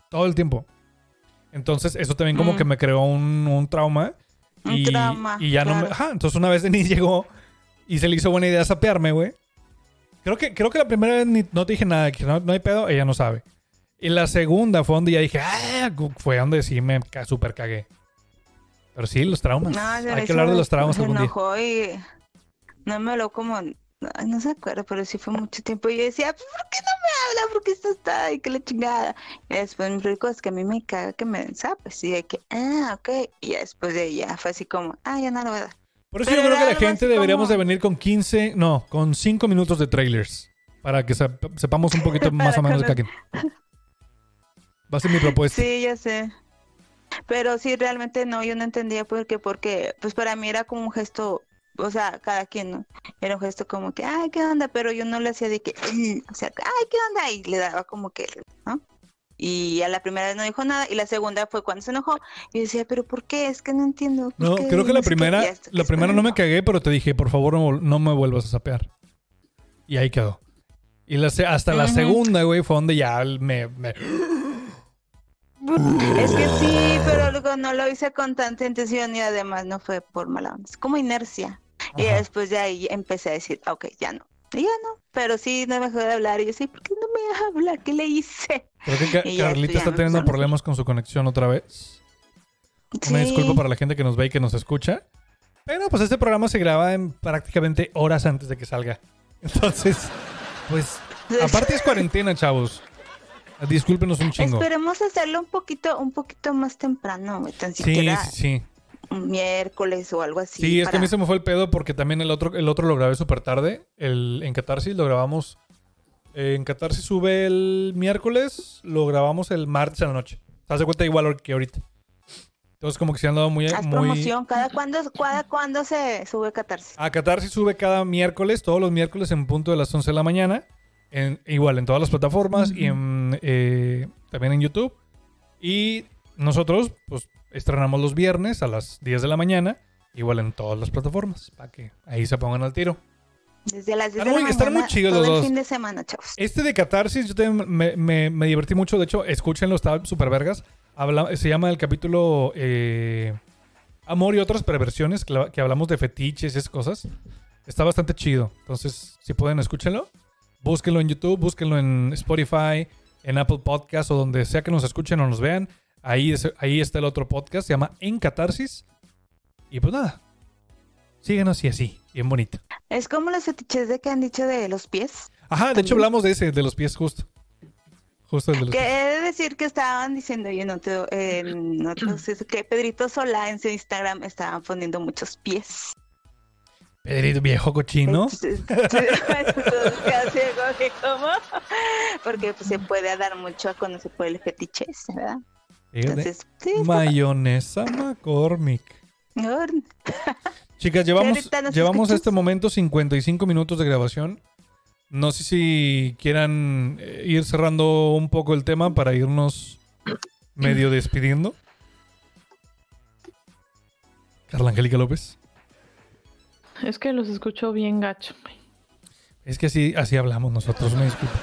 A: Todo el tiempo. Entonces, eso también como
C: Mm.
A: que me creó un, un trauma.
C: Un
A: y,
C: trauma,
A: Y ya no me... Ajá, entonces una vez Denise llegó y se le hizo buena idea sapearme, güey. Creo que, creo que la primera vez ni- no te dije nada, que no, no hay pedo, ella no sabe. Y la segunda fue donde ya dije, ah, fue donde sí me super cagué. Pero sí, los traumas.
C: No,
A: hay que hablar de los traumas
C: se
A: algún día.
C: enojó y no me habló como, ay, no se acuerda, pero sí fue mucho tiempo. Y yo decía, "Pues, ¿por qué no me habla? ¿Por qué estás está y que la chingada? Y después me dijo, es que a mí me caga que me den zapes. Y de que, ah, ok. Y después de ella fue así como, ah, ya no lo voy a dar.
A: Por eso
C: Pero
A: yo creo que la gente deberíamos
C: como-
A: de venir con 15, no, con 5 minutos de trailers. Para que sep- sepamos un poquito más o menos de cada quien. Va a ser mi propuesta.
C: Sí, ya sé. Pero sí, realmente no, yo no entendía por qué, porque pues para mí era como un gesto, o sea, cada quien, ¿no? Era un gesto como que, ay, ¿qué onda? Pero yo no le hacía de que, o sea, ay, ¿qué onda? Y le daba como que, ¿no? Y a la primera vez no dijo nada, y la segunda fue cuando se enojó, y yo decía, ¿pero por qué? Es que no entiendo. ¿por
A: No,
C: qué?
A: creo que la
C: No sé qué".
A: primera, la primera no me cagué, pero te dije, por favor, no, no me vuelvas a sapear. Y ahí quedó. Y la hasta la
C: Ujú.
A: segunda, güey, fue donde ya me... me-
C: Es que sí, pero luego no lo hice con tanta intención y además no fue por mala onda, es como inercia. Y después de ahí empecé a decir, ok, ya no. Y ya no, pero sí no me dejó de hablar. Y yo sí, ¿por qué no me deja hablar? ¿Qué le hice?
A: Creo que Ca-
C: Y ya,
A: Carlita está teniendo problemas con su conexión otra vez. Una
C: Sí.
A: disculpa para la gente que nos ve y que nos escucha. Pero pues este programa se graba en prácticamente horas antes de que salga. Entonces, pues, aparte es cuarentena, chavos. Discúlpenos un chingo.
C: Esperemos hacerlo un poquito, un poquito más temprano, tan siquiera
A: sí, sí.
C: un miércoles o algo así.
A: Sí, es que a mí se me fue el pedo porque también el otro, el otro lo grabé súper tarde. El, en Catarsis lo grabamos. eh, en Catarsis sube el miércoles, lo grabamos el martes a la noche. ¿Te das cuenta igual que ahorita? Entonces, como que se han dado muy.
C: Haz
A: muy...
C: promoción, cada cuándo, cada cuándo se sube Catarsis.
A: A Catarsis sube cada miércoles, todos los miércoles en punto de las 11 de la mañana. En, igual en todas las plataformas y en, eh, también en YouTube. Y nosotros, pues Estrenamos los viernes a las 10 de la mañana, igual en todas las plataformas, para que ahí se pongan al tiro.
C: Desde las 10
A: Están
C: de la
A: muy- están
C: mañana,
A: muy chidos
C: todo
A: los
C: el
A: dos.
C: fin de semana, chavos.
A: Este de Catarsis, yo también me, me- me divertí mucho. De hecho, escúchenlo, está súper vergas. Habla- se llama el capítulo eh, Amor y otras perversiones, que, la- que hablamos de fetiches y esas cosas. Está bastante chido. Entonces, si pueden, escúchenlo. Búsquenlo en YouTube, búsquenlo en Spotify, en Apple Podcast o donde sea que nos escuchen o nos vean. Ahí, es- ahí está el otro podcast, se llama En Catarsis. Y pues nada, síguenos y así, bien bonito.
C: Es como los fetiches de que han dicho de los pies.
A: Ajá, de hecho hablamos de ese, de los pies justo. Justo el de los
C: Que
A: pies.
C: he de decir que estaban diciendo yo en otros, es que Pedrito Sola en su Instagram estaban poniendo muchos pies.
A: Pedrito viejo cochino.
C: Porque pues, se puede dar mucho a conocer por el fetiche, ese, ¿verdad? Entonces, sí,
A: Mayonesa McCormick. Chicas, llevamos, llevamos este momento 55 minutos de grabación. No sé si quieran eh, ir cerrando un poco el tema para irnos medio despidiendo. Carla Angélica López.
D: Es que los escucho bien gacho.
A: Es que así, así hablamos nosotros, me disculpo.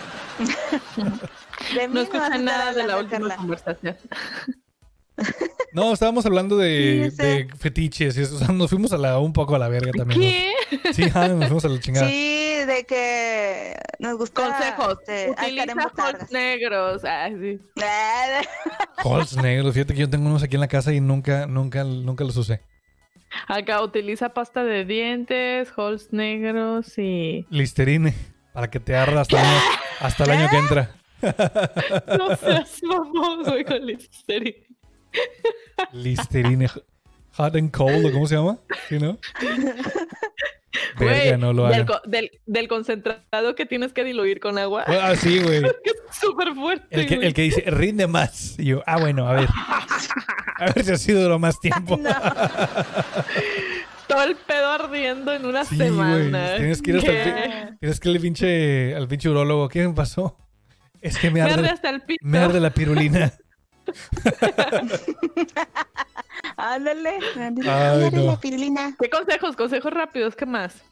D: No escuché nada de la
C: hablando,
D: última conversación.
A: No, estábamos hablando de,
C: Sí, sé.
A: de fetiches y eso. O sea, nos fuimos a la, un poco a la verga también.
D: ¿Qué?
A: ¿no? Sí, ah, nos fuimos a la chingada.
C: Sí, de que nos gusta
D: Consejos.
C: este,
D: Utiliza holds negros. Ah, sí.
A: Halls negros. Fíjate que yo tengo unos aquí en la casa y nunca, nunca, nunca los usé.
D: Acá utiliza pasta de dientes, holds negros y...
A: Listerine. Para que te arda hasta el año, hasta el año que entra.
D: No seas mamón, güey, con Listerine.
A: Listerine. Hot and cold, ¿o cómo se llama? ¿Sí, no? Verga, no lo
D: del,
A: hagan.
D: co- del, del concentrado que tienes que diluir con agua.
A: Ah, sí, güey.
D: Es súper fuerte,
A: El que, el que dice, rinde más. Y yo, ah, bueno, a ver. A ver si así duró más tiempo.
D: Todo el pedo ardiendo en una
A: Sí,
D: semana.
A: Tienes que ir hasta el. Tienes que ir al pinche, al pinche urólogo. ¿Qué me pasó? Es que me
D: Me arde
A: arde,
D: hasta el pito.
A: me arde la pirulina.
C: Ándale, ándale,
A: no.
C: la pirulina.
D: ¿Qué consejos? Consejos rápidos, ¿qué más?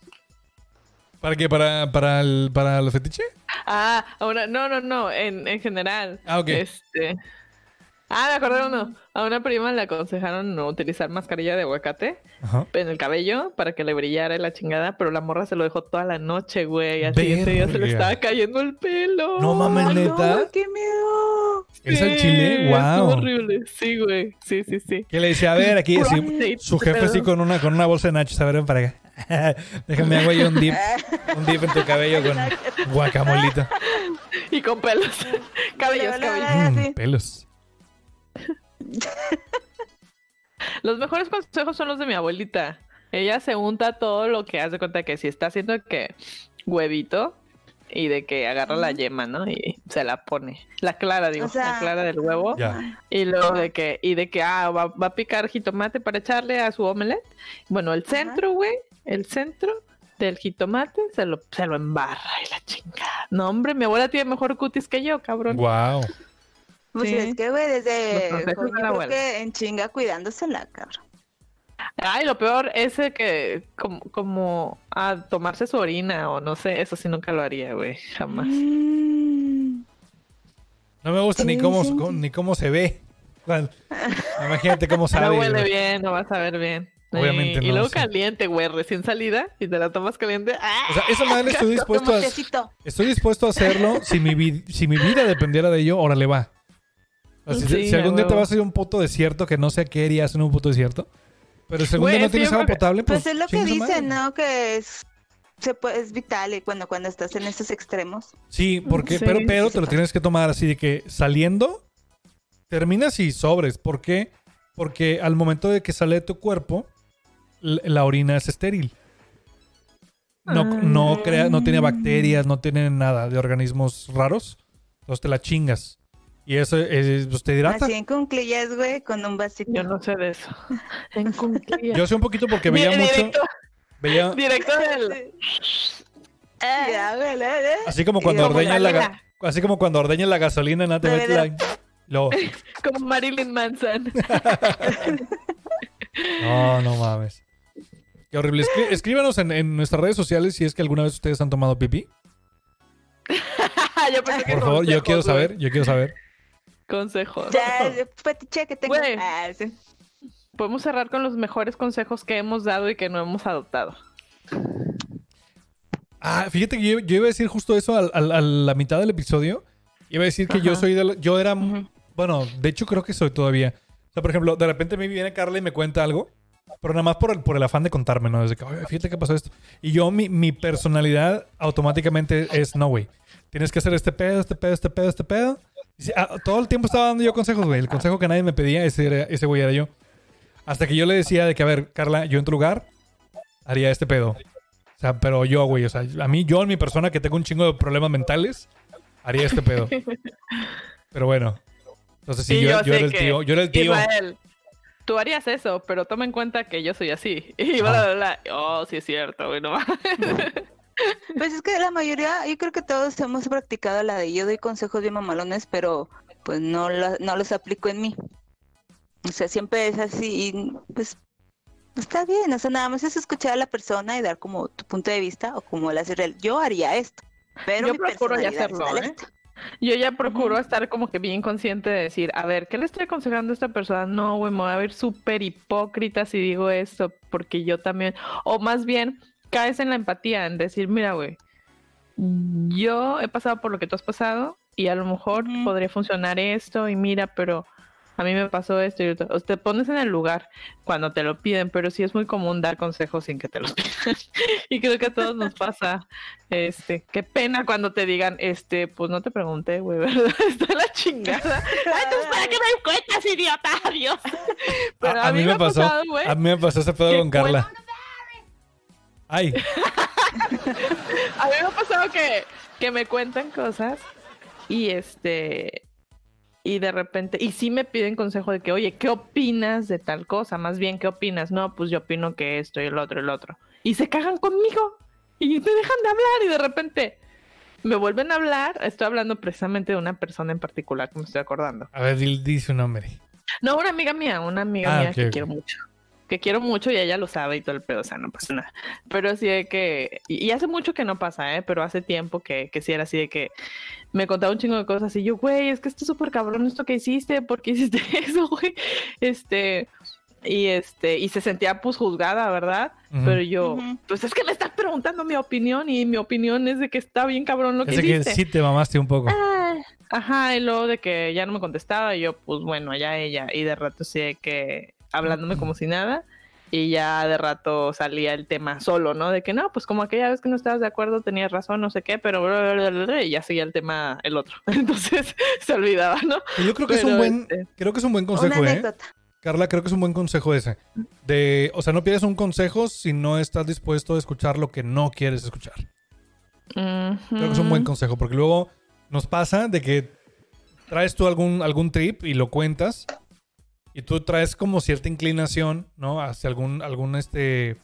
A: ¿Para qué? ¿Para, para, el, para los fetiche?
D: Ah, ahora, no, no, no, en, en general.
A: Ah, ok.
D: Este. Ah, me acordé de uno. A una prima le aconsejaron no utilizar mascarilla de aguacate
A: Ajá.
D: en el cabello para que le brillara la chingada, pero la morra se lo dejó toda la noche, güey. Al siguiente día se le estaba cayendo el pelo.
A: No mames, neta.
C: no, qué miedo.
A: ¿Es el
D: Sí,
A: chile?
D: horrible. Sí, güey. Sí, sí, sí.
A: ¿Qué le dice? A ver, aquí sí,
D: Sí,
A: su jefe
D: pedo.
A: con una, con una bolsa de nachos. A ver, ven para acá. Déjame hago ahí un dip. Un dip en tu cabello con guacamolita.
D: Y con pelos. cabellos, cabellos.
A: Mm,
C: sí.
A: pelos.
D: Los mejores consejos son los de mi abuelita. Ella se unta todo lo que hace cuenta que si está haciendo que huevito y de que agarra la yema, ¿no? Y se la pone. La clara, digo,
C: O sea-
D: la clara del huevo.
A: Ya.
D: Y luego de que, y de que, ah, va, va a picar jitomate para echarle a su omelette. Bueno, el centro, güey, el centro del jitomate se lo, se lo embarra y la chingada. No, hombre, mi abuela tiene mejor cutis que yo, cabrón.
A: Wow.
C: Pues
D: Sí.
C: es que, güey, desde yo creo que en chinga cuidándosela, cabrón.
D: Ay, lo peor es que como, como a tomarse su orina o no sé, eso sí nunca lo haría, güey, jamás.
C: Mm.
A: No me gusta ni cómo,
C: sí.
A: cómo- ni cómo se ve. Imagínate cómo sabe.
D: No huele bien, no vas a ver bien.
A: Obviamente
D: y, y
A: no,
D: luego
A: sí.
D: caliente, güey, recién salida y te la tomas caliente. ¡Ah!
A: O sea, esa madre estoy dispuesto a, estoy dispuesto a hacerlo. Si mi, si mi vida dependiera de ello, órale va. Sea, si,
D: Sí,
A: si algún día te vas a ir a un puto desierto que no sé qué harías en un puto desierto. Pero día no tienes agua potable, pues.
C: Pues es lo que dicen, ¿no? Que es, se puede, es vital y cuando, cuando estás en esos extremos.
A: Sí, porque,
D: Sí.
A: pero, pero te lo tienes que tomar así de que saliendo, terminas y sobres. ¿Por qué? Porque al momento de que sale de tu cuerpo, la orina es estéril. No,
D: Ah.
A: no, crea, no tiene bacterias, no tiene nada de organismos raros. Entonces te la chingas. Y eso es, pues, te hidrata.
C: Así en cunclillas, güey, con un vasito.
D: Yo no sé de eso. En cunclillas.
A: Yo sé un poquito porque veía
D: Di-
A: mucho.
D: Directo,
A: Veía,
D: directo del.
C: ¿eh?
A: así como cuando
C: como
A: ordeñas la,
C: la
A: ga- así como cuando ordeñas la gasolina, ¿no? Te la- Luego,
D: Como Marilyn Manson.
A: no, no mames. Qué horrible. Escri- escríbanos en, en nuestras redes sociales si es que alguna vez ustedes han tomado pipí.
D: yo pensé que
A: Por favor, yo quiero saber, yo quiero saber.
D: Consejos.
C: Ya, fetiche que tengo.
D: Güey.
C: Ah, sí.
D: Podemos cerrar con los mejores consejos que hemos dado y que no hemos adoptado.
A: Ah, fíjate que yo, yo iba a decir justo eso al- al- a la mitad del episodio. Iba a decir que yo soy de la- yo era, bueno, de hecho creo que soy todavía. O sea, por ejemplo, de repente me viene Carla y me cuenta algo, pero nada más por el, por el afán de contarme, ¿no? Desde que, "Oye, fíjate que pasó esto. Y yo, mi, mi personalidad automáticamente es, no, güey, tienes que hacer este pedo, este pedo, este pedo, este pedo. Sí, ah, todo el tiempo estaba dando yo consejos, güey. El consejo que nadie me pedía, ese, era- ese güey era yo. Hasta que yo le decía de que, a ver, Carla, yo en tu lugar haría este pedo. O sea, pero yo, güey, o sea, a mí, yo en mi persona que tengo un chingo de problemas mentales, haría este pedo. Pero bueno. Entonces sí,
D: Y
A: yo,
D: yo
A: yo era el tío. Yo era el tío.
D: Ismael, tú harías eso, pero toma en cuenta que yo soy así. Y bla, bla, bla. Oh, sí es cierto, güey, no.
C: Pues es que la mayoría, yo creo que todos hemos practicado la de yo doy consejos bien mamalones, pero pues no, no los aplico en mí. O sea, siempre es así y pues está bien, o sea, nada más es escuchar a la persona y dar como tu punto de vista o como la hace real. Yo haría esto, pero
D: Yo
C: mi
D: procuro ya hacerlo, ¿eh? Yo ya procuro estar como que bien consciente de decir, a ver, ¿qué le estoy aconsejando a esta persona? No, güey, me voy a ver súper hipócrita si digo esto, porque yo también, o más bien, caes en la empatía, en decir, mira, güey, yo he pasado por lo que tú has pasado y a lo mejor podría funcionar esto y mira, pero a mí me pasó esto y otro. O sea, te pones en el lugar cuando te lo piden, pero sí es muy común dar consejos sin que te los pidan. y creo que a todos nos pasa. Este, qué pena cuando te digan, este, pues no te pregunté, güey, ¿verdad? Está la chingada.
B: Ay, entonces, ¿para qué me cuentas, idiota? Adiós.
D: Pero
A: a, a mí me pasó.
D: pasado,
A: A mí me pasó ese pedo con Carla. Ay,
D: A mí me ha pasado que, que me cuentan cosas y este y de repente, y sí me piden consejo de que, oye, ¿qué opinas de tal cosa? Más bien, ¿qué opinas? No, pues yo opino que esto y el otro y el otro. Y se cagan conmigo y me dejan de hablar y de repente me vuelven a hablar. Estoy hablando precisamente de una persona en particular que me estoy acordando.
A: a ver, di- dice un nombre.
D: No, una amiga mía, una amiga
A: Ah,
D: mía que quiero mucho. Que quiero mucho y ella lo sabe y todo el pedo, o sea, no pasa nada. Pero sí de que, y hace mucho que no pasa, ¿eh? Pero hace tiempo que, que sí era así de que me contaba un chingo de cosas y yo, güey, es que esto es súper cabrón esto que hiciste, ¿por qué hiciste eso, güey? Este, y este, y se sentía pues juzgada, ¿verdad?
A: Ujú.
D: Pero yo, pues es que me estás preguntando mi opinión y mi opinión es de que está bien cabrón lo que
A: Ese que
D: hiciste.
A: sí te mamaste un poco.
D: Ah, Ajá, y luego de que ya no me contestaba, y yo, pues bueno, allá ella. Y de rato sí de que hablándome como si nada. Y ya de rato salía el tema solo, ¿no? De que no, pues como aquella vez que no estabas de acuerdo, tenías razón, no sé qué, pero bla, bla, bla, bla, y ya seguía el tema el otro. Entonces se olvidaba, ¿no?
A: Yo creo que es un buen,
D: este,
A: creo que es un buen
C: Una
A: consejo, ¿eh? Carla, creo que es un buen consejo ese. De, o sea, no pides un consejo si no estás dispuesto a escuchar lo que no quieres escuchar. Creo que es un buen consejo, porque luego nos pasa de que traes tú algún, algún trip y lo cuentas y tú traes como cierta inclinación, ¿no? Hacia algún, algún este,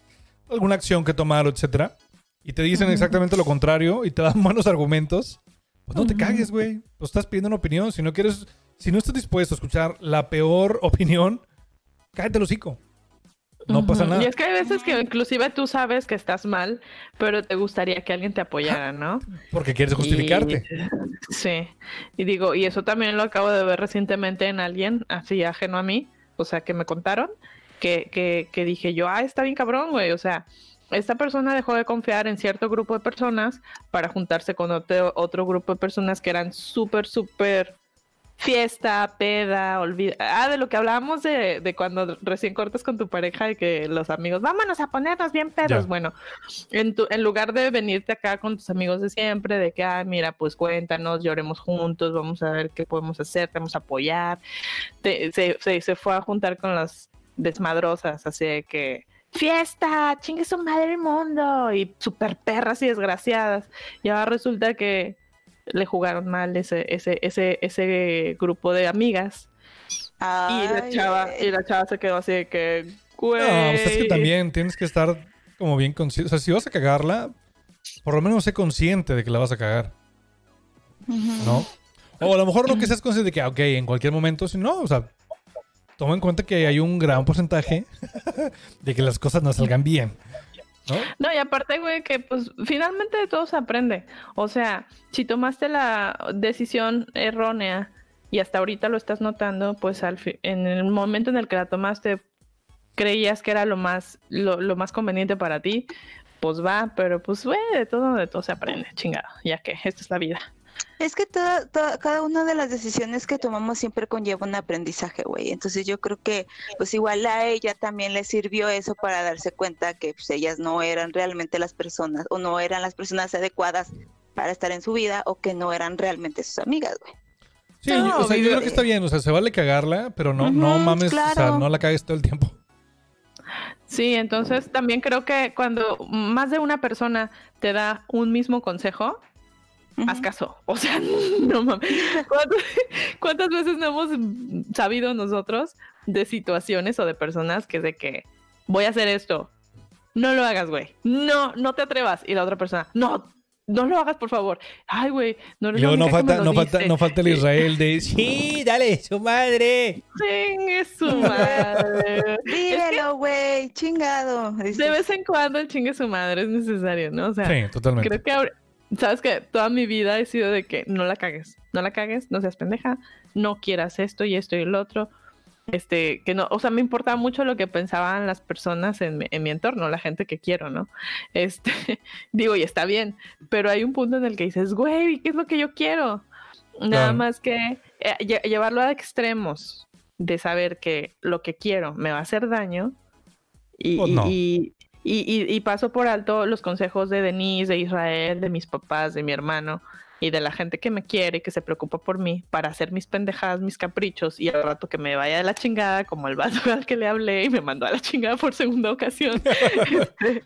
A: alguna acción que tomar, etcétera. Y te dicen exactamente lo contrario y te dan buenos argumentos. Pues no te cagues, güey. Pues estás pidiendo una opinión. Si no quieres, si no estás dispuesto a escuchar la peor opinión, cállate el hocico. No pasa nada.
D: Y es que hay veces que inclusive tú sabes que estás mal, pero te gustaría que alguien te apoyara, ¿no?
A: Porque quieres justificarte.
D: Y- sí. Y digo, y eso también lo acabo de ver recientemente en alguien, así ajeno a mí, o sea, que me contaron, que, que, que dije yo, ah, está bien cabrón, güey, o sea, esta persona dejó de confiar en cierto grupo de personas para juntarse con otro, otro grupo de personas que eran súper, súper fiesta, peda, olvida. Ah, de lo que hablábamos de, de cuando recién cortas con tu pareja y que los amigos, vámonos a ponernos bien pedos.
A: Ya.
D: Bueno, en, tu, en lugar de venirte acá con tus amigos de siempre, de que, ah, mira, pues cuéntanos, lloremos juntos, vamos a ver qué podemos hacer, te vamos a apoyar. Te- se, se, se fue a juntar con las desmadrosas, así de que fiesta, chingue su madre el mundo, y super perras y desgraciadas. Y ahora resulta que le jugaron mal ese, ese, ese, ese grupo de amigas. Y la chava,
C: ay.
D: y la chava se quedó así de que, güey.
A: No, es que también tienes que estar como bien consciente. O sea, si vas a cagarla, por lo menos sé consciente de que la vas a cagar. ¿no? O a lo mejor no que seas consciente de que, ah, ok, en cualquier momento, si no, o sea, toma en cuenta que hay un gran porcentaje de que las cosas no salgan bien. ¿No?
D: Y aparte, güey, que pues finalmente de todo se aprende. O sea, si tomaste la decisión errónea y hasta ahorita lo estás notando, pues al en el momento en el que la tomaste creías que era lo más, lo, lo más conveniente para ti, pues va, pero pues, güey, de todo, de todo se aprende, chingado, ya que esta es la vida.
C: Es que toda, toda- cada una de las decisiones que tomamos siempre conlleva un aprendizaje, güey. Entonces yo creo que pues igual a ella también le sirvió eso para darse cuenta que pues, ellas no eran realmente las personas o no eran las personas adecuadas para estar en su vida o que no eran realmente sus amigas, güey.
A: Sí,
D: No,
A: o sea, yo creo que está bien, o sea, se vale cagarla, pero no, no mames, o sea, no la cagues todo el tiempo.
D: Sí, entonces también creo que cuando más de una persona te da un mismo consejo, haz caso. O sea, no mames. ¿Cuántas, cuántas veces no hemos sabido nosotros de situaciones o de personas que es de que voy a hacer esto? No lo hagas, güey. No, no te atrevas. Y la otra persona, no, no lo hagas, por favor. Ay, güey, no
A: no
D: me
A: falta, no falta, no falta el Israel de sí, dale, su madre.
D: Chingue su madre.
C: Vívelo, güey, chingado.
D: De vez en cuando el chingue su madre es necesario, ¿no? O sea,
A: Sí, totalmente.
D: Creo que ahora, sabes que toda mi vida he sido de que no la cagues, no la cagues, no seas pendeja, no quieras esto y esto y el otro. Este, que no, o sea, me importaba mucho lo que pensaban las personas en, mi- en mi entorno, la gente que quiero, ¿no? Este, digo, y está bien, pero hay un punto en el que dices, güey, ¿qué es lo que yo quiero? Nada
A: Claro.
D: más que eh, lle- llevarlo a extremos de saber que lo que quiero me va a hacer daño y,
A: Pues no.
D: y- y- y- y paso por alto los consejos de Denise, de Israel, de mis papás, de mi hermano y de la gente que me quiere y que se preocupa por mí para hacer mis pendejadas, mis caprichos y al rato que me vaya de la chingada como el vato al que le hablé y me mandó a la chingada por segunda ocasión. Este,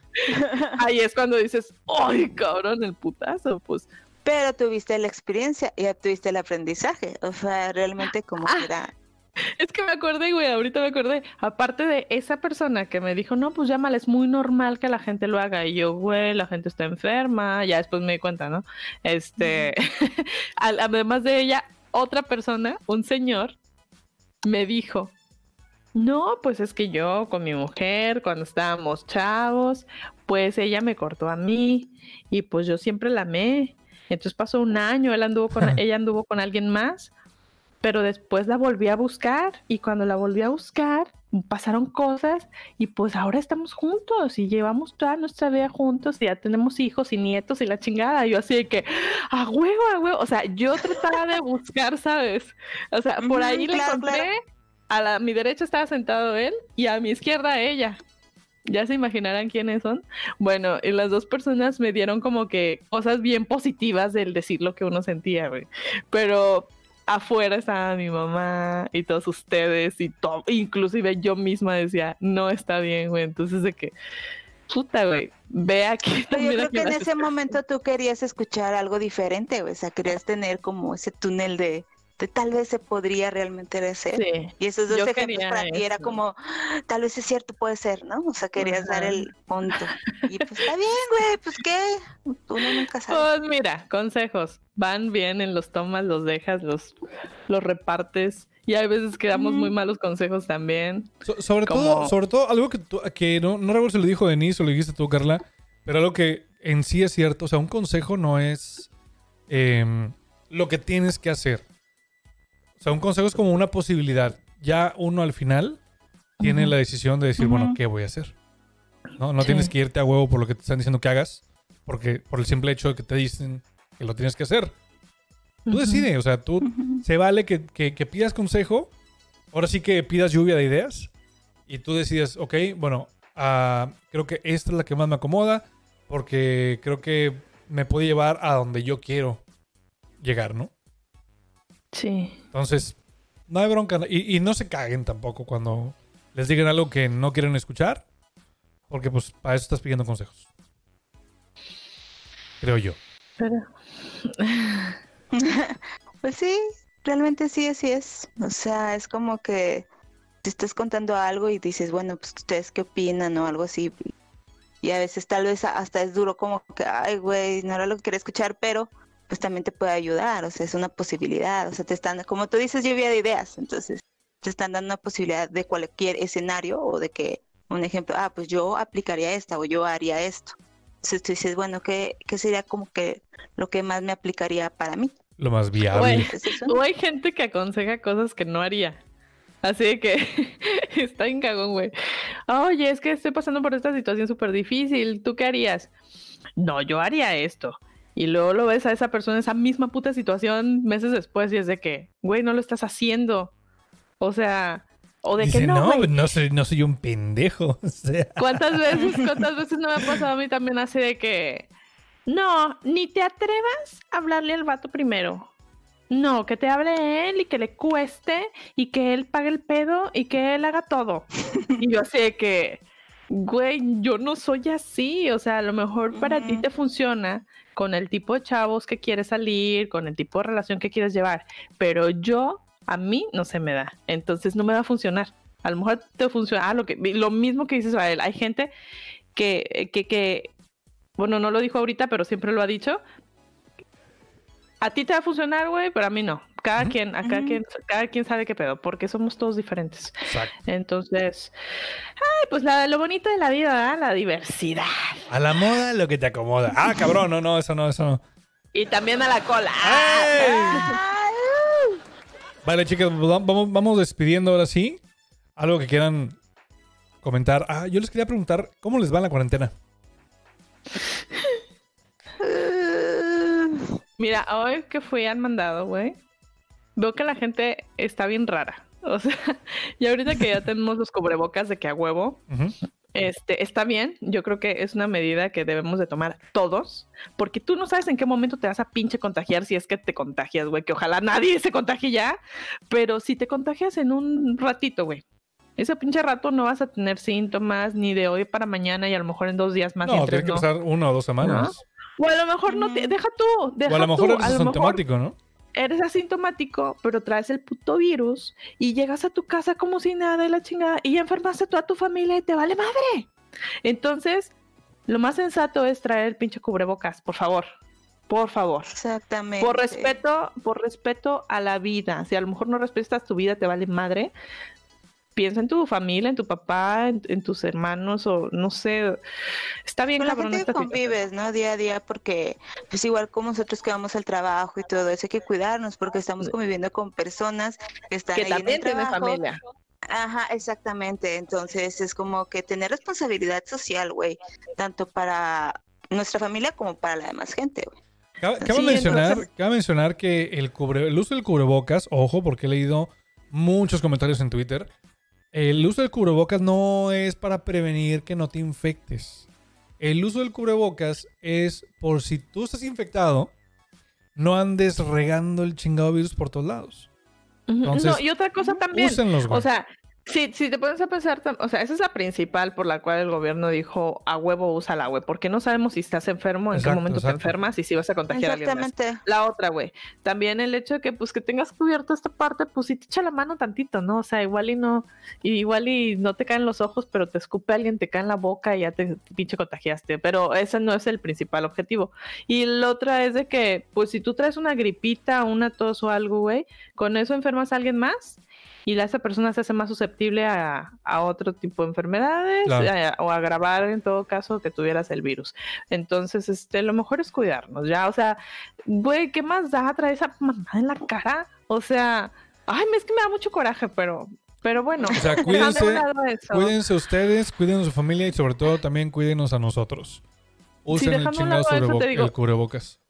D: ahí es cuando dices, ¡ay, cabrón, el putazo! Pues
C: Pero tuviste la experiencia y obtuviste el aprendizaje. O sea, realmente como
D: Ah.
C: que era.
D: Es que me acordé, güey, ahorita me acordé. Aparte de esa persona que me dijo, no, pues llámala, es muy normal que la gente lo haga. Y yo, güey, la gente está enferma. Ya después me di cuenta, ¿no? Este, además de ella, otra persona, un señor, me dijo, no, pues es que yo con mi mujer, cuando estábamos chavos, pues ella me cortó a mí y pues yo siempre la amé. Entonces pasó un año, él anduvo con, ella anduvo con alguien más pero después la volví a buscar y cuando la volví a buscar pasaron cosas y pues ahora estamos juntos y llevamos toda nuestra vida juntos y ya tenemos hijos y nietos y la chingada. Yo así de que, a huevo, a huevo. O sea, yo trataba de buscar, ¿sabes? O sea, por ahí le
C: claro,
D: encontré,
C: claro.
D: a la, mi derecha estaba sentado él y a mi izquierda ella. Ya se imaginarán quiénes son. Bueno, y las dos personas me dieron como que cosas bien positivas del decir lo que uno sentía, güey. Pero afuera estaba mi mamá y todos ustedes y todo, inclusive yo misma decía, no está bien, güey. Entonces de que, puta, güey, ve aquí
C: Pero yo
D: también
C: creo que en ese momento tú querías escuchar algo diferente, güey. O sea, querías tener como ese túnel de, de tal vez se podría realmente hacer.
D: Sí,
C: Y esos dos
D: Yo
C: ejemplos para ti era como, "Ah, tal vez es cierto, puede ser, ¿no? O sea, querías dar el punto. Y pues está bien, güey, pues qué, uno nunca sabe.
D: Pues mira, consejos. Van bien en los tomas, los dejas, los, los repartes. Y hay veces que damos muy malos consejos también.
A: So- sobre
D: Como-
A: todo, sobre todo, algo que, tú- que no, no recuerdo si lo dijo Denise o lo dijiste tú, Carla, pero algo que en sí es cierto. O sea, un consejo no es em, lo que tienes que hacer. Sea, un consejo es como una posibilidad. Ya uno al final tiene la decisión de decir, bueno. ¿qué voy a hacer? No, no
D: Sí.
A: tienes que irte a huevo por lo que te están diciendo que hagas, porque por el simple hecho de que te dicen que lo tienes que hacer. Tú decides, o sea, tú se vale que, que- que pidas consejo. Ahora sí que pidas lluvia de ideas. Y tú decides, ok, bueno, ah, creo que esta es la que más me acomoda. Porque creo que me puede llevar a donde yo quiero llegar, ¿no?
D: Sí.
A: Entonces, no hay bronca. Y, y no se caguen tampoco cuando les digan algo que no quieren escuchar. Porque pues para eso estás pidiendo consejos. Creo yo.
D: Pero...
C: Pues sí, realmente sí, así es. O sea, es como que te estás contando algo y dices, bueno, pues ustedes qué opinan o algo así. Y a veces tal vez hasta es duro como que, ay, güey, no era lo que quería escuchar, pero pues también te puede ayudar, o sea, es una posibilidad, o sea, te están, como tú dices, lluvia de ideas, entonces te están dando una posibilidad de cualquier escenario o de que, un ejemplo, ah, pues yo aplicaría esta o yo haría esto. Entonces tú dices, bueno, ¿qué, qué sería como que lo que más me aplicaría para mí?
A: Lo más viable.
D: Güey.
C: ¿Es eso?
D: O hay gente que aconseja cosas que no haría. Así que está en cagón, güey. Oye, es que estoy pasando por esta situación súper difícil. ¿Tú qué harías? No, yo haría esto. Y luego lo ves a esa persona en esa misma puta situación meses después y es de que, güey, no lo estás haciendo. O sea, o de
A: Dice,
D: que no,
A: no,
D: güey.
A: no, soy, no soy un pendejo. O sea,
D: ¿Cuántas veces, cuántas veces no me ha pasado a mí también así de que no, ni te atrevas a hablarle al vato primero. No, que te hable él y que le cueste y que él pague el pedo y que él haga todo. y yo así de que, güey, yo no soy así. O sea, a lo mejor para ti te funciona con el tipo de chavos que quieres salir, con el tipo de relación que quieres llevar, pero yo, a mí no se me da. Entonces no me va a funcionar. A lo mejor te funciona ah, lo, que, lo mismo que dices él. Hay gente que, que, que, bueno, no lo dijo ahorita, pero siempre lo ha dicho. A ti te va a funcionar, güey, pero a mí no. Cada
A: Ujú.
D: quien, a cada quien, cada quien sabe qué pedo, porque somos todos diferentes.
A: exacto.
D: Entonces, ay, pues la, lo bonito de la vida, ¿verdad? la diversidad.
A: A la moda lo que te acomoda. Ah, cabrón, no, no, eso no, eso no.
D: Y también a la cola.
A: Vale, chicas, pues va- vamos, vamos despidiendo ahora sí. Algo que quieran comentar. Ah, yo les quería preguntar, ¿cómo les va en la cuarentena?
D: Mira, hoy que fui al mandado, güey, veo que la gente está bien rara. O sea, y ahorita que ya tenemos los cubrebocas de que a huevo, este, está bien. Yo creo que es una medida que debemos de tomar todos, porque tú no sabes en qué momento te vas a pinche contagiar si es que te contagias, güey, que ojalá nadie se contagie ya, pero si te contagias en un ratito, güey. Ese pinche rato no vas a tener síntomas ni de hoy para mañana y a lo mejor en dos días más.
A: No, tiene que pasar una o dos semanas.
D: O a lo mejor no te. Deja tú. Deja
A: O a lo mejor
D: tú,
A: eres
D: a lo mejor
A: asintomático, ¿no?
D: Eres asintomático, pero traes el puto virus y llegas a tu casa como si nada y la chingada y ya enfermaste a toda tu familia y te vale madre. Entonces, lo más sensato es traer el pinche cubrebocas, por favor. Por favor.
C: Exactamente.
D: Por respeto, por respeto a la vida. Si a lo mejor no respetas tu vida, te vale madre. Piensa en tu familia, en tu papá, en, en tus hermanos o no sé. Está bien,
C: Con la
D: cabrón.
C: gente que
D: esta situación.
C: convives, ¿no? Día a día, porque pues igual como nosotros que vamos al trabajo y todo eso, hay que cuidarnos porque estamos conviviendo con personas que están
D: Que
C: ahí en
D: también
C: el
D: tiene
C: trabajo.
D: familia.
C: Ajá, exactamente. Entonces es como que tener responsabilidad social, güey, tanto para nuestra familia como para la demás gente, güey.
A: Cabe, cabe
C: Sí,
A: mencionar,
C: entonces-
A: cabe mencionar que el, cubre, el uso del cubrebocas, ojo, porque he leído muchos comentarios en Twitter. El uso del cubrebocas no es para prevenir que no te infectes. El uso del cubrebocas es por si tú estás infectado, no andes regando el chingado virus por todos lados. Entonces,
D: no, y otra cosa también.
A: Úsenlos.
D: O sea, si, si te pones a pensar, o sea, esa es la principal por la cual el gobierno dijo a huevo usa la güey, porque no sabemos si estás enfermo, en
A: Exacto,
D: qué momento
A: exacto.
D: te enfermas y si vas a contagiar a alguien más.
C: Exactamente.
D: La otra, güey, también el hecho de que pues que tengas cubierto esta parte, pues sí te echa la mano tantito, ¿no? O sea, igual y no, y igual y no te caen los ojos, pero te escupe alguien, te cae en la boca y ya te pinche contagiaste. Pero ese no es el principal objetivo. Y la otra es de que, pues si tú traes una gripita, una tos o algo, güey, con eso enfermas a alguien más y la- esa persona se hace más susceptible a, a otro tipo de enfermedades
A: Claro.
D: eh, o a agravar en todo caso que tuvieras el virus. Entonces, este, lo mejor es cuidarnos, ya, o sea, güey, ¿qué más da traer esa mamá en la cara? O sea, ay, es que me da mucho coraje, pero, pero bueno.
A: O sea, cuídense, ustedes, cuiden a su familia y sobre todo también cuídenos a nosotros. Usen el chingado el cubrebocas.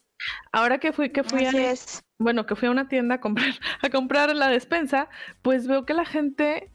D: Ahora que fui, que fui
C: Así
D: a,
C: es.
D: Bueno, que fui a una tienda a comprar, a comprar la despensa, pues veo que la gente,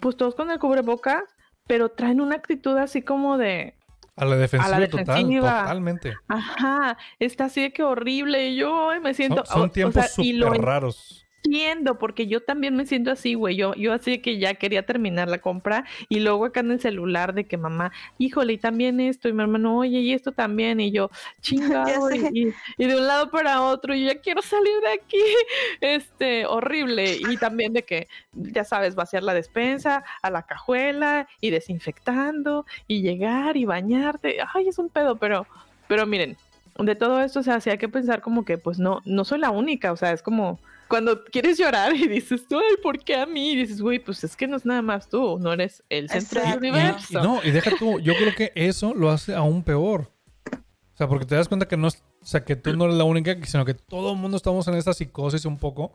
D: pues todos con el cubrebocas, pero traen una actitud así como de,
A: A la defensiva,
D: defensiva.
A: total, totalmente.
D: ajá, está así de que horrible, y yo ay, me siento,
A: Son, son
D: o- o
A: tiempos
D: sea, y
A: súper
D: lo
A: raros.
D: Entiendo, porque yo también me siento así, güey. Yo, yo así que ya quería terminar la compra y luego acá en el celular de que mamá, híjole, y también esto, y mi hermano, oye, y esto también, y yo, chingado, y de un lado para otro, y yo ya quiero salir de aquí, este, horrible. Y también de que, ya sabes, vaciar la despensa a la cajuela y desinfectando y llegar y bañarte. Ay, es un pedo, pero, pero miren, de todo esto, o sea, sí hay que pensar como que, pues no, no soy la única, o sea, es como cuando quieres llorar y dices, ay, ¿por qué a mí? Y dices, güey, pues es que no es nada más tú, no eres el centro del
C: Exacto.
D: Universo.
A: y no, y deja tú, yo creo que eso lo hace aún peor. O sea, porque te das cuenta que no es, o sea, que tú no eres la única, sino que todo el mundo estamos en esta psicosis un poco.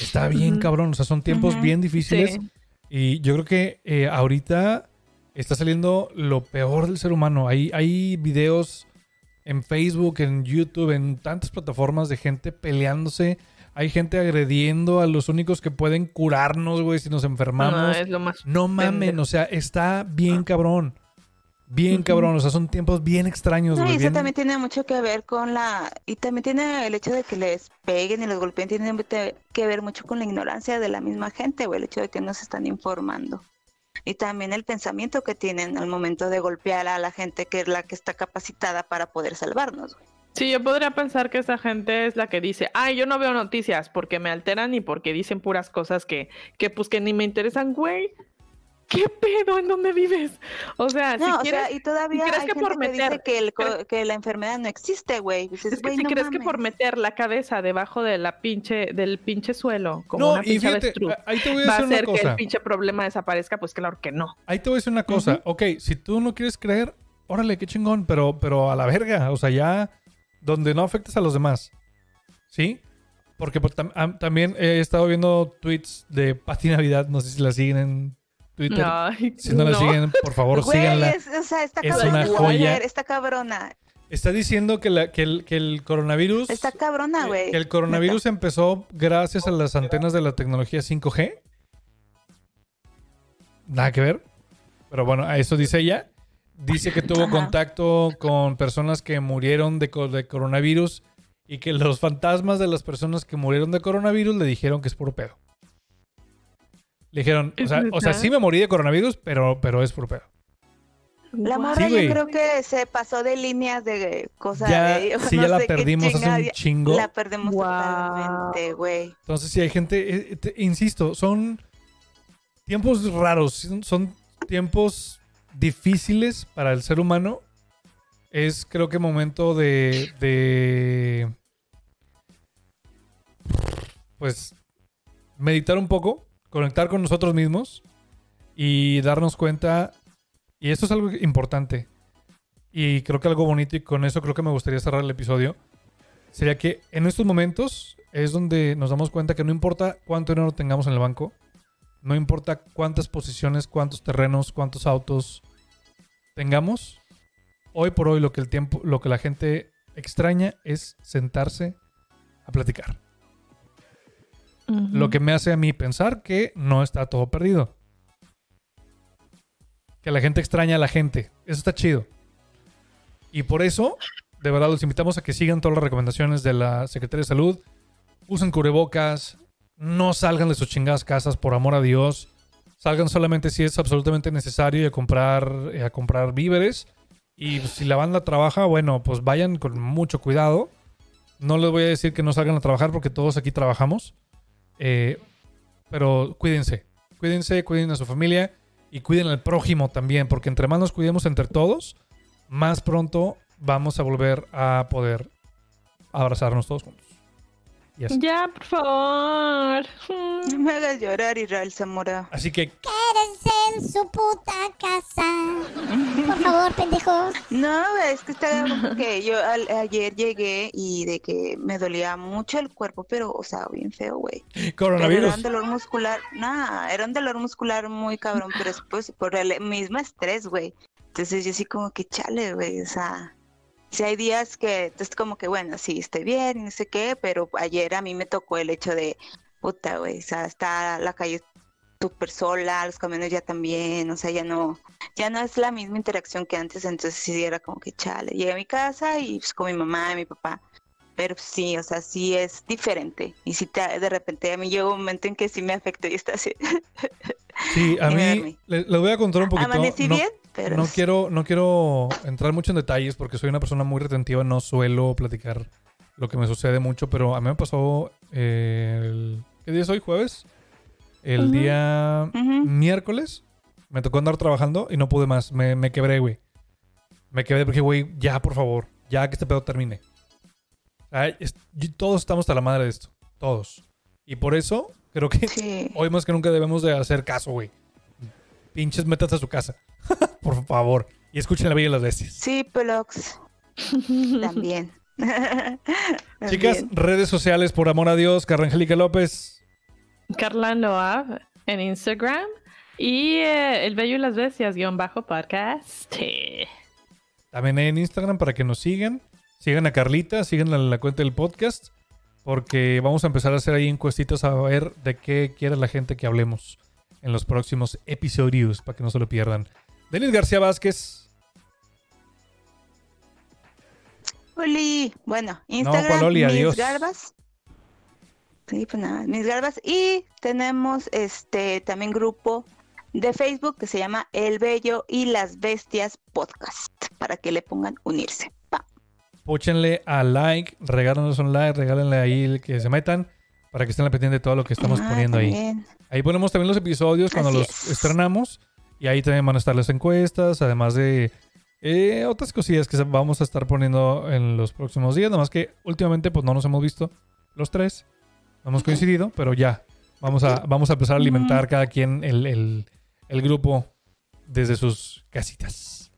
A: Está bien, cabrón. O sea, son tiempos
C: Ujú.
A: bien difíciles.
D: Sí.
A: Y yo creo que eh, ahorita está saliendo lo peor del ser humano. Hay, hay videos en Facebook, en YouTube, en tantas plataformas de gente peleándose. Hay gente agrediendo a los únicos que pueden curarnos, güey, si nos
D: No,
A: enfermamos.
D: es lo más.
A: No mamen,
D: pendejo.
A: o sea, está bien cabrón. Bien cabrón, o sea, son tiempos bien extraños,
C: No, y
A: güey.
C: eso
A: bien-
C: también tiene mucho que ver con la... Y también tiene el hecho de que les peguen y los golpeen, tiene que ver mucho con la ignorancia de la misma gente, güey, el hecho de que no se están informando. Y también el pensamiento que tienen al momento de golpear a la gente que es la que está capacitada para poder salvarnos, güey.
D: Sí, yo podría pensar que esa gente es la que dice, ay, yo no veo noticias porque me alteran y porque dicen puras cosas que, que pues que ni me interesan, güey. ¿Qué pedo? ¿En dónde vives? O sea,
C: No,
D: si
C: o
D: quieres,
C: sea, y todavía
D: crees
C: hay
D: que
C: gente
D: por
C: que dice que, el co-
D: crees-
C: que la enfermedad no existe, güey. Dices,
D: es que
C: güey,
D: si
C: no
D: crees que por meter la cabeza debajo de la pinche, del pinche suelo, como
A: No,
D: una pinche
A: fíjate,
D: avestruz,
A: ahí te voy a
D: va a hacer que el pinche problema desaparezca, pues claro que no.
A: Ahí te voy a decir una cosa. Ok, si tú no quieres creer, órale, qué chingón, pero, pero a la verga. O sea, ya donde no afectes a los demás. ¿Sí? Porque pues, tam- am- también he estado viendo tweets de Pati Navidad. No sé si la siguen en Twitter. Si no la
D: no.
A: siguen, por favor,
C: Güey,
A: síganla.
C: es, o sea, está
A: Es una joya.
C: Está cabrona.
A: Está diciendo que, la- que el, que el coronavirus.
C: Está cabrona, güey.
A: que el coronavirus empezó gracias a las antenas de la tecnología 5G. Nada que ver. Pero bueno, a eso dice ella. Dice que tuvo
C: Ajá.
A: contacto con personas que murieron de, co- de coronavirus y que los fantasmas de las personas que murieron de coronavirus le dijeron que es puro pedo. Le dijeron, o
D: ¿Es
A: sea, o sea, sí me morí de coronavirus, pero, pero es puro pedo.
C: La morra
A: Sí,
C: yo creo que se pasó de líneas de cosas.
A: Ya,
C: de,
A: sí,
C: no
A: ya la perdimos hace un chingo.
C: La perdimos
D: Guau.
C: totalmente, güey.
A: Entonces, sí, hay gente, eh, te- insisto, son tiempos raros, son, son tiempos difíciles para el ser humano. Es, creo que, momento de, de, pues, meditar un poco, conectar con nosotros mismos y darnos cuenta, y esto es algo importante, y creo que algo bonito, y con eso creo que me gustaría cerrar el episodio, sería que en estos momentos es donde nos damos cuenta que no importa cuánto dinero tengamos en el banco, no importa cuántas posiciones, cuántos terrenos, cuántos autos tengamos, hoy por hoy lo que el tiempo, lo que la gente extraña es sentarse a platicar. Lo que me hace a mí pensar que no está todo perdido. Que la gente extraña a la gente. Eso está chido. Y por eso, de verdad, los invitamos a que sigan todas las recomendaciones de la Secretaría de Salud. Usen cubrebocas. No salgan de sus chingadas casas, por amor a Dios. Salgan solamente si es absolutamente necesario y a comprar, y a comprar víveres. Y si la banda trabaja, bueno, pues vayan con mucho cuidado. No les voy a decir que no salgan a trabajar porque todos aquí trabajamos. Eh, pero cuídense. Cuídense, cuiden a su familia y cuiden al prójimo también, porque entre más nos cuidemos entre todos, más pronto vamos a volver a poder abrazarnos todos juntos. Así.
D: Ya, por favor.
C: No me hagas llorar, Israel Zamora.
A: Así que
E: Quédense en su puta casa. Por favor, pendejos.
C: No, es que está como que yo al- ayer llegué y de que me dolía mucho el cuerpo, pero, o sea, bien feo, güey. Pero era
A: coronavirus.
C: un dolor muscular, nada, era un dolor muscular muy cabrón, pero después por el mismo estrés, güey. Entonces yo sí como que chale, güey, o sea, si hay días que es como que, bueno, sí, estoy bien y no sé qué, pero ayer a mí me tocó el hecho de, puta, güey, o sea, está la calle súper sola, los camiones ya también, o sea, ya no, ya no es la misma interacción que antes, entonces sí era como que chale. Llegué a mi casa y pues con mi mamá y mi papá. Pero sí, o sea, sí es diferente. Y si te, de repente a mí llega un momento en que sí me afectó y está así.
A: Sí, a mí les les voy a contar un poquito.
C: Amanecí
A: no,
C: bien, pero
A: no quiero, no quiero entrar mucho en detalles porque soy una persona muy retentiva, no suelo platicar lo que me sucede mucho, pero a mí me pasó el... ¿Qué día es hoy? ¿Jueves? El día miércoles me tocó andar trabajando y no pude más. Me, me quebré, güey. Me quebré porque, güey, ya, por favor. Ya que este pedo termine. Ay, es- y todos estamos hasta la madre de esto. Todos. Y por eso creo que
C: Sí.
A: hoy más que nunca debemos de hacer caso, güey. Pinches, métanse a su casa. por favor. Y escuchen la Bella y las Bestias.
C: Sí, Pelox. También.
A: Chicas,
C: También.
A: redes sociales, por amor a Dios. Carla Angélica López.
D: Carla Noab en Instagram. Y eh, El Bello y las Bestias, guion bajo podcast. Sí.
A: También en Instagram para que nos sigan. Sigan a Carlita, sigan la, la cuenta del podcast. Porque vamos a empezar a hacer ahí encuestitas a ver de qué quiere la gente que hablemos en los próximos episodios para que no se lo pierdan. Denis García Vázquez.
C: Oli. Bueno, Instagram, mis
A: Adiós.
C: garbas. Sí, pues nada, mis garbas. Y tenemos este también grupo de Facebook que se llama El Bello y las Bestias Podcast. Para que le pongan unirse. Pa.
A: Póchenle a like, regálanos un like, regálenle ahí el que se metan para que estén al pendiente de todo lo que estamos
C: Ah,
A: poniendo ahí. Ahí ponemos también los episodios cuando
C: Así
A: los
C: es.
A: estrenamos. Y ahí también van a estar las encuestas, además de eh, otras cosillas que vamos a estar poniendo en los próximos días. Nada más que últimamente pues no nos hemos visto los tres. No hemos coincidido, pero ya. Vamos a, vamos a empezar a alimentar cada quien el, el- el grupo desde sus casitas.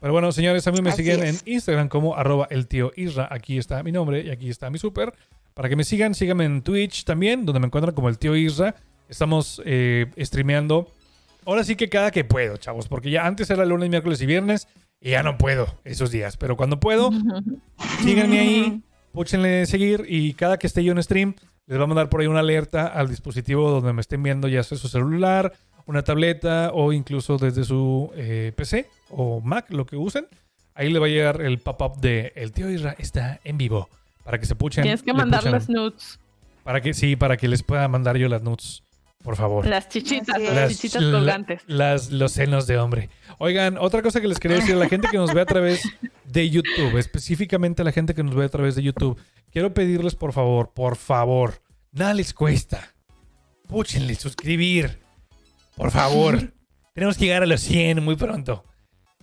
A: Pero bueno, señores, a mí me
C: Así
A: siguen
C: es.
A: en Instagram como arroba el tío Isra. Aquí está mi nombre y aquí está mi super. Para que me sigan, síganme en Twitch también, donde me encuentran como el tío Isra. Estamos eh, streameando. Ahora sí que cada que puedo, chavos, porque ya antes era lunes, miércoles y viernes y ya no puedo esos días. Pero cuando puedo, síganme ahí, púchenle seguir y cada que esté yo en stream, les va a mandar por ahí una alerta al dispositivo donde me estén viendo, ya sea su celular, una tableta o incluso desde su eh, PC o Mac, lo que usen. Ahí le va a llegar el pop-up de El tío Isra está en vivo. Para que se puchen.
D: Tienes que mandar las nudes.
A: Para que, sí, para que les pueda mandar yo las nudes. Por favor.
D: Las chichitas, las, chichitas
A: la-
D: colgantes.
A: las, los senos de hombre. Oigan, otra cosa que les quería decir a la gente que nos ve a través de YouTube, específicamente a la gente que nos ve a través de YouTube, quiero pedirles por favor, por favor, nada les cuesta. Púchenle suscribir. Por favor. Tenemos que llegar a los 100 muy pronto.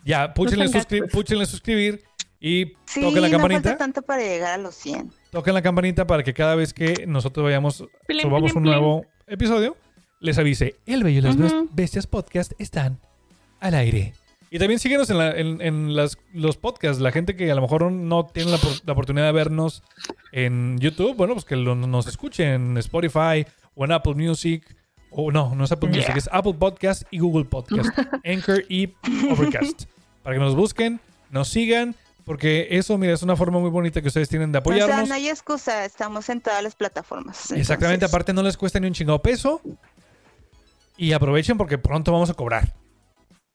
A: Ya, púchenle, suscri- suscribir y
C: Sí,
A: toquen la
C: no
A: campanita.
C: falta tanto para llegar a los 100.
A: Toquen la campanita para que cada vez que nosotros vayamos, subamos un nuevo episodio, les avise, El Bello y las. Bestias Podcast están al aire. Y también síguenos en, la- en- en las- los podcasts. La gente que a lo mejor no tiene la, por- la oportunidad de vernos en YouTube, bueno, pues que lo- nos escuche en Spotify o en Apple Music. O no, no es Apple Music, es Apple Podcast y Google Podcast. Anchor y Overcast. Para que nos busquen, nos sigan, porque eso, mira, es una forma muy bonita que ustedes tienen de
C: O sea,
A: apoyarnos.
C: no hay excusa, estamos en todas las plataformas.
A: Exactamente,
C: entonces-
A: aparte no les cuesta ni un chingado peso. Y aprovechen porque pronto vamos a cobrar.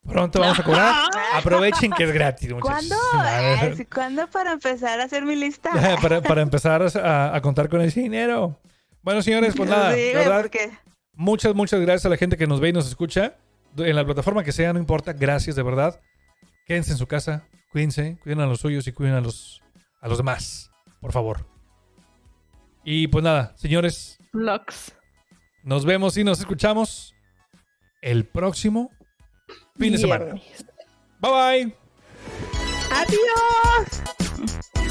A: Pronto vamos a cobrar. Aprovechen que es gratis, muchachos.
C: ¿Cuándo? ¿Cuándo para empezar a hacer mi lista?
A: para, para empezar a, a contar con ese dinero. Bueno, señores, pues nada,
C: Sí,
A: verdad,
C: porque
A: muchas, muchas gracias a la gente que nos ve y nos escucha. En la plataforma que sea, no importa. Gracias, de verdad. Quédense en su casa, cuídense, cuiden a los suyos y cuiden a los, a los demás, por favor. Y pues nada, señores,
D: Vlogs.
A: Nos vemos y nos escuchamos el próximo fin de semana. Bye bye.
D: Adiós.